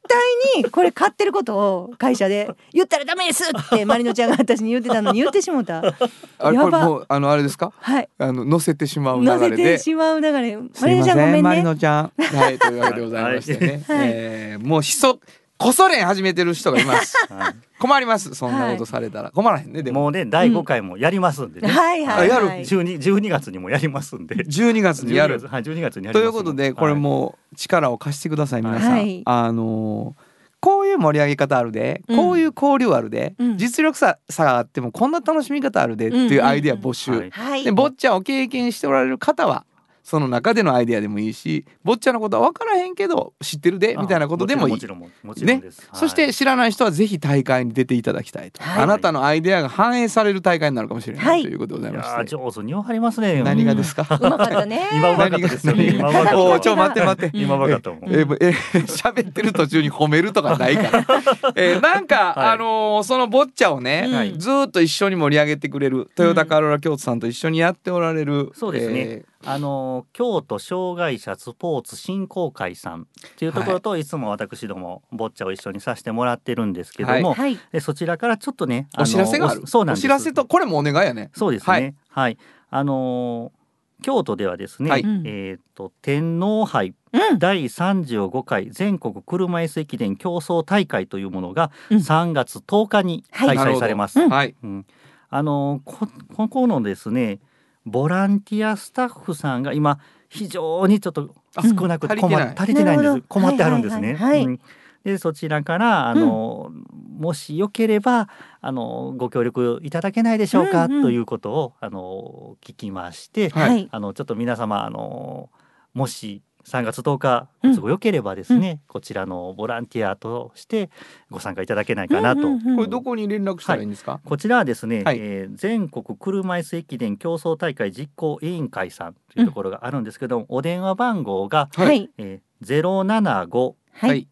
S1: 対にこれ買ってることを会社で言ったらダメですってマリノちゃんが私に言ってたのに言ってしもた。
S2: あれこれ
S1: やば
S2: もうあのあれですか？
S1: はい。
S2: あの乗せてしまう流
S1: 乗せ
S2: れで。
S1: てしまう流れ。
S2: すいま
S1: マリノちゃんご
S2: せんマリ
S1: めんね。
S2: ノちゃん。はいというわけでございましてね。
S1: はい。
S2: えーもうひそこそ練始めてる人がいます。
S5: はい。
S2: 困りますそんなことされたら。困らへんねでも。
S5: もうね第5回もやりますんでね、
S1: はいはい
S2: あや
S1: はい。
S5: 12, 12月にもやりますんで。
S2: 12月にやる。
S5: 12月はい12月にやりますん
S2: ということでこれもう力を貸してください皆さん、
S1: はい。
S2: あのーこういう盛り上げ方あるで、
S1: うん。
S2: こういう交流あるで、
S1: うん。
S2: 実力差差があってもこんな楽しみ方あるでっていうアイデア募集、
S5: はい。
S1: はい。
S2: でボッチャを経験しておられる方はその中でのアイデアでもいいしボッチャのことは分からへんけど知ってるでみたいなことでもいい
S5: もちろんもちろんもちろんです、はい。
S2: そして知らない人はぜひ大会に出ていただきたいと、
S1: はい。
S2: あなたのアイデアが反映される大会になるかもしれない、
S1: はい
S2: ということでござい
S5: いや
S2: まして。
S5: ー上手にわかりますね。
S2: 何がですか、
S1: うまかったね。
S5: 今うまかったですよね。今うまかった。
S2: おーちょ待って待って。
S5: 今うまかったもん
S2: えーえー喋ってる途中に褒めるとかないから、えーなんか、
S5: はい。
S2: あのーそのボッチャをね、
S1: はい。
S2: ずーっと一緒に盛り上げてくれるトヨタカローラ京都さんと一緒にやっておられる、
S5: そうですね。
S2: え
S5: あの京都障害者スポーツ振興会さんっていうところと、い、つも私どもボッチャを一緒にさせてもらってるんですけども、
S1: はい。
S5: えそちらからちょっとね
S2: ーお知らせがある？
S5: おそうなんです。
S2: お知らせとこれもお願いやね。
S5: そうですね。はい、あのー京都ではですね、
S2: はい。
S5: えっ、と天皇杯
S1: うん。
S5: 第35回全国車椅子駅伝競争大会というものが
S1: うん。
S5: 3月10日に
S1: はい。
S5: 開催されます。
S1: うん
S2: はい。
S5: うん。あのこここのですねボランティアスタッフさんが今非常にちょっと少なくて
S2: 足りてない。
S5: 困足りてないんです。困ってあるんですね。
S1: はいはいはいはい。
S5: うん。でそちらからあの、もしよければあのご協力いただけないでしょうか、
S1: うんうん。
S5: ということをあの聞きまして、
S2: はい
S1: はい。
S5: あのちょっと皆様あのもし3月10日
S1: うん。
S5: 都合よければですね、こちらのボランティアとしてご参加いただけないかなと。
S1: うんうんうん
S2: これどこに連絡したらいいんですか、
S5: こちらはですね、
S2: はい。
S5: えー全国車椅子駅伝競争大会実行委員会さんというところがあるんですけども、お電話番号が、
S2: はい。
S1: はい
S5: えー、075
S1: はい。はい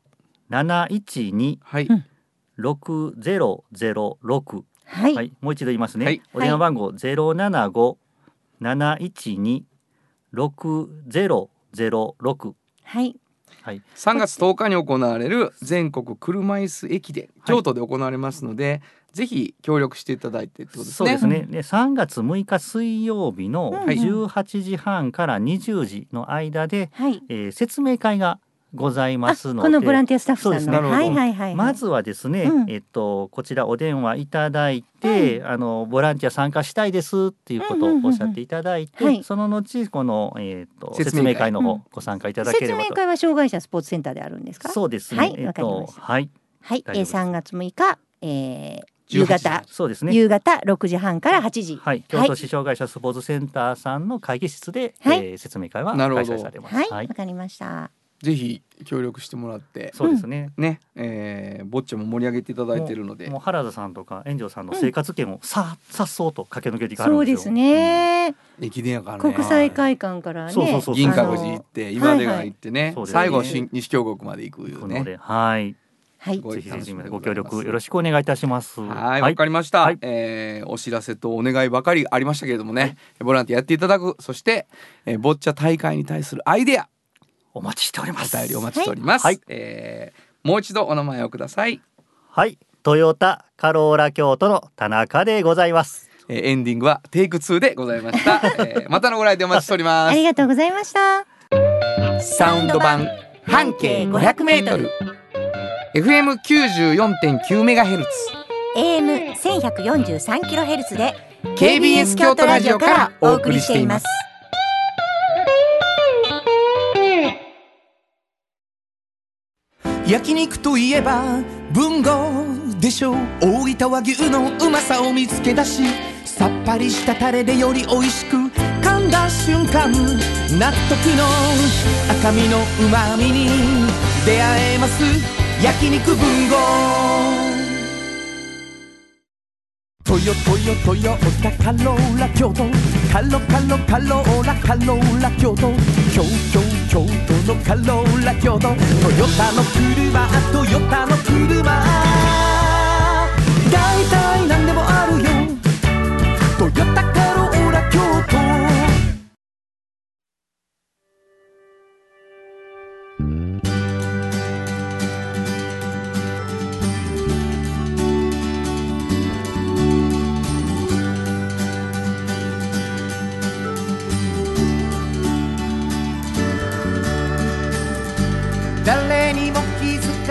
S5: 712
S2: はい、
S1: うん。
S5: 6006
S1: はい。
S5: はい、もう一度言いますね。
S2: はい。
S5: お電話番号ゼロ七五七一二六ゼロ六。
S1: はい
S5: はい。
S2: 3月10日に行われる全国車椅子駅伝京都で行われますので、ぜひ協力していただいてってことですね。
S5: そうですね。で、3月6日水曜日の
S1: はい
S5: 18時半から20時の間で、
S1: はい
S5: えー説明会がございますので、
S1: あこのボランティアスタッフさんの。
S5: ね
S1: はいはいはい
S5: まずはですね、
S1: うん。
S5: えっとこちらお電話いただいて、あのボランティア参加したいですっていうことをおっしゃっていただいて、その後このえっと説
S2: 説明会。
S5: 明会の方
S1: うん。
S5: ご参加いただければと。
S1: 説明会は障害者スポーツセンターであるんですか？
S5: そうですね。
S1: はい
S5: えっ
S1: わかりました。
S5: とはい。
S1: はい、えー、
S5: 大丈夫です。
S1: 3月6日、えー、夕
S2: 18
S1: 方、
S5: そうですね。
S1: 夕方6時半から8時。
S5: はい、京都市障害者スポーツセンターさんの会議室で、
S1: はい。
S5: えー説明会は開催されます。
S1: はいわ、
S5: はい、
S1: かりました
S2: ぜひ協力してもらって
S5: そうですね。
S2: ね、えー、ぼっちゃも盛り上げていただいているので。
S5: もう原田さんとか炎上さんの生活圏をささっそうと駆け抜けていかはるんで。すよ。
S1: そうですね、
S2: 駅伝やからね。
S1: 国際会館からね。
S5: そうそうそう
S2: 銀閣寺行って今出川行ってね、
S5: そうですね。
S2: 最後新西京国まで行くいうね。
S5: はい、
S1: はい。
S5: ぜひぜひ
S2: 楽しみで
S5: ご協力よろしくお願いいたします。
S2: はい、わかりました、
S5: はい。
S2: えーお知らせとお願いばかりありましたけれどもね、ボランティアやっていただく、そして、えー、ボッチャ大会に対するアイデア、
S5: お待ちしております。
S2: お便りお待ちしております。
S5: はい
S2: えーもう一度お名前をください。
S5: はい、トヨタカローラ京都の田中でございます。
S2: えーエンディングはテイク2でございました。えーまたのご来店お待ちしております
S1: あり。がとうございました
S2: サウンド版半径500メートル FM 94.9メガヘルツ
S1: AM 1143キロヘルツで
S2: KBS 京都ラジオからお送りしています
S3: 焼肉といえば文豪でしょ。う大分和牛のうまさを見つけ出しさっぱりしたタレでより美味しく噛んだ瞬間納得の赤身のうまみに出会えます。焼肉文豪。トヨトヨトヨタカローラ京都カロカロカローラカローラ京都京京京都のカローラ京都トヨタの車トヨタの車大体何でもあるよトヨタカローラ京都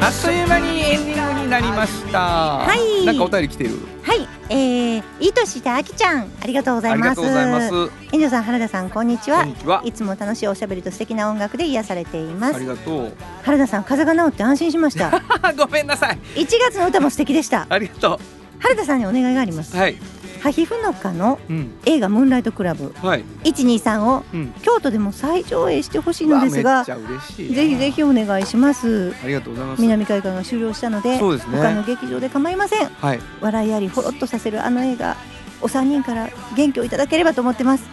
S2: あっという間にエンディングになりました。
S1: はい
S2: なんかお便り来てる？
S1: はい、えー、いいとしたあきちゃんありがとうございます
S2: ありがとうございます。
S1: 遠藤さん原田さんこんにちは。いつも楽しいおしゃべりと素敵な音楽で癒されていま
S2: あ
S1: す
S2: りがとう。
S1: 原田さん風邪が治って安心しました
S2: ごめんなさい。
S1: 1月の歌も素敵でした
S2: ありがと
S1: 原田さんにお願いがあります
S2: う。はい。
S1: ハヒフノカの
S2: うん。
S1: 映画ムーンライトクラブ
S2: はい。
S1: 123を
S2: うん。
S1: 京都でも再上映してほしいのですが。ぜひぜひお願いします
S2: ありがとうございます。
S1: 南海館が終了したので
S2: そうですね
S1: 他の劇場で構いません
S2: はい。
S1: 笑いありほろっとさせるあの映画お三人から元気をいただければと思ってます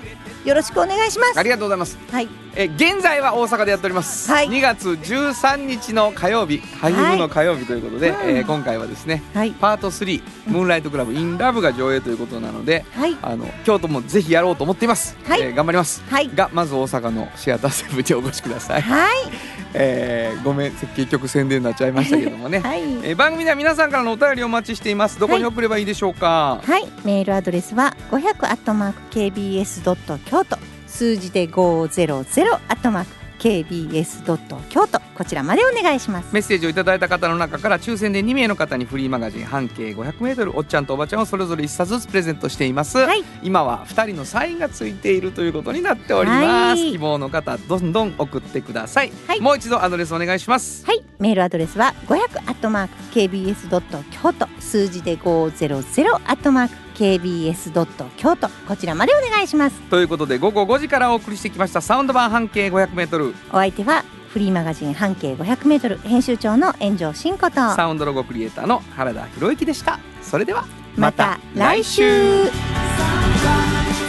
S1: よろしくお願いします。
S2: ありがとうございます。
S1: はい。
S2: え現在は大阪でやっております、
S1: はい。
S2: 2月13日の火曜日俳優の火曜日ということで、
S1: はいうん。
S2: えー今回はですね
S1: はい。
S2: パート3「ムーンライトクラブ in ラブが上映ということなので
S1: はい。
S2: あの京都もぜひやろうと思っています、
S1: はい。
S2: えー頑張ります。
S1: はい。
S2: がまず大阪のシアターセブンにお越しください、
S1: はい
S2: えーごめん結局宣伝になっちゃいましたけどもね、
S1: はい。
S2: えー番組では皆さんからのお便りをお待ちしています。どこに送ればいいでしょうか、
S1: はい、メールアドレスは500アットマーク KBS ドット京都。数字で500アットマーク KBS ドット京都こちらまでお願いします。
S2: メッセージをいただいた方の中から抽選で2名の方にフリーマガジン半径 500m おっちゃんとおばちゃんをそれぞれ1冊ずつプレゼントしています、
S1: はい。
S2: 今は2人のサインがついているということになっております、
S1: はい。
S2: 希望の方どんどん送ってください、
S1: はい。
S2: もう一度アドレスお願いします。
S1: はい、メールアドレスは500アットマーク KBS ドット京都数字で500アットマーク KBS ドット京都。こちらまでお願いします。
S2: ということで午後5時からお送りしてきましたサウンド版半径 500m
S1: お相手はフリーマガジン半径500メートル編集長の炎上真子と。
S2: サウンドロゴクリエイターの原田博之でした。それでは
S1: また来週。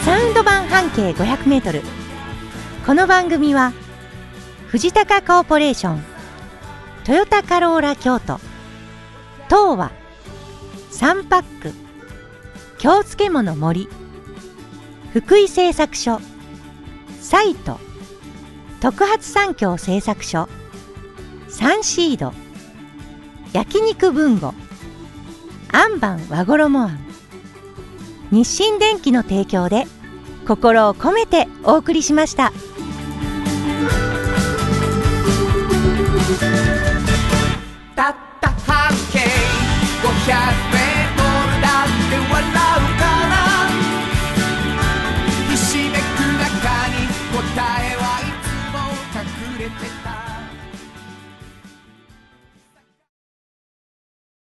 S1: サウンド版半径500メートル。この番組は藤高コーポレーショントヨタカローラ京都東和サンパック京漬物森。福井製作所。サイト。特発産業製作所。サンシード。焼肉文吾アンバン和衣あん日清電機の提供で心を込めてお送りしました。
S2: たった半径500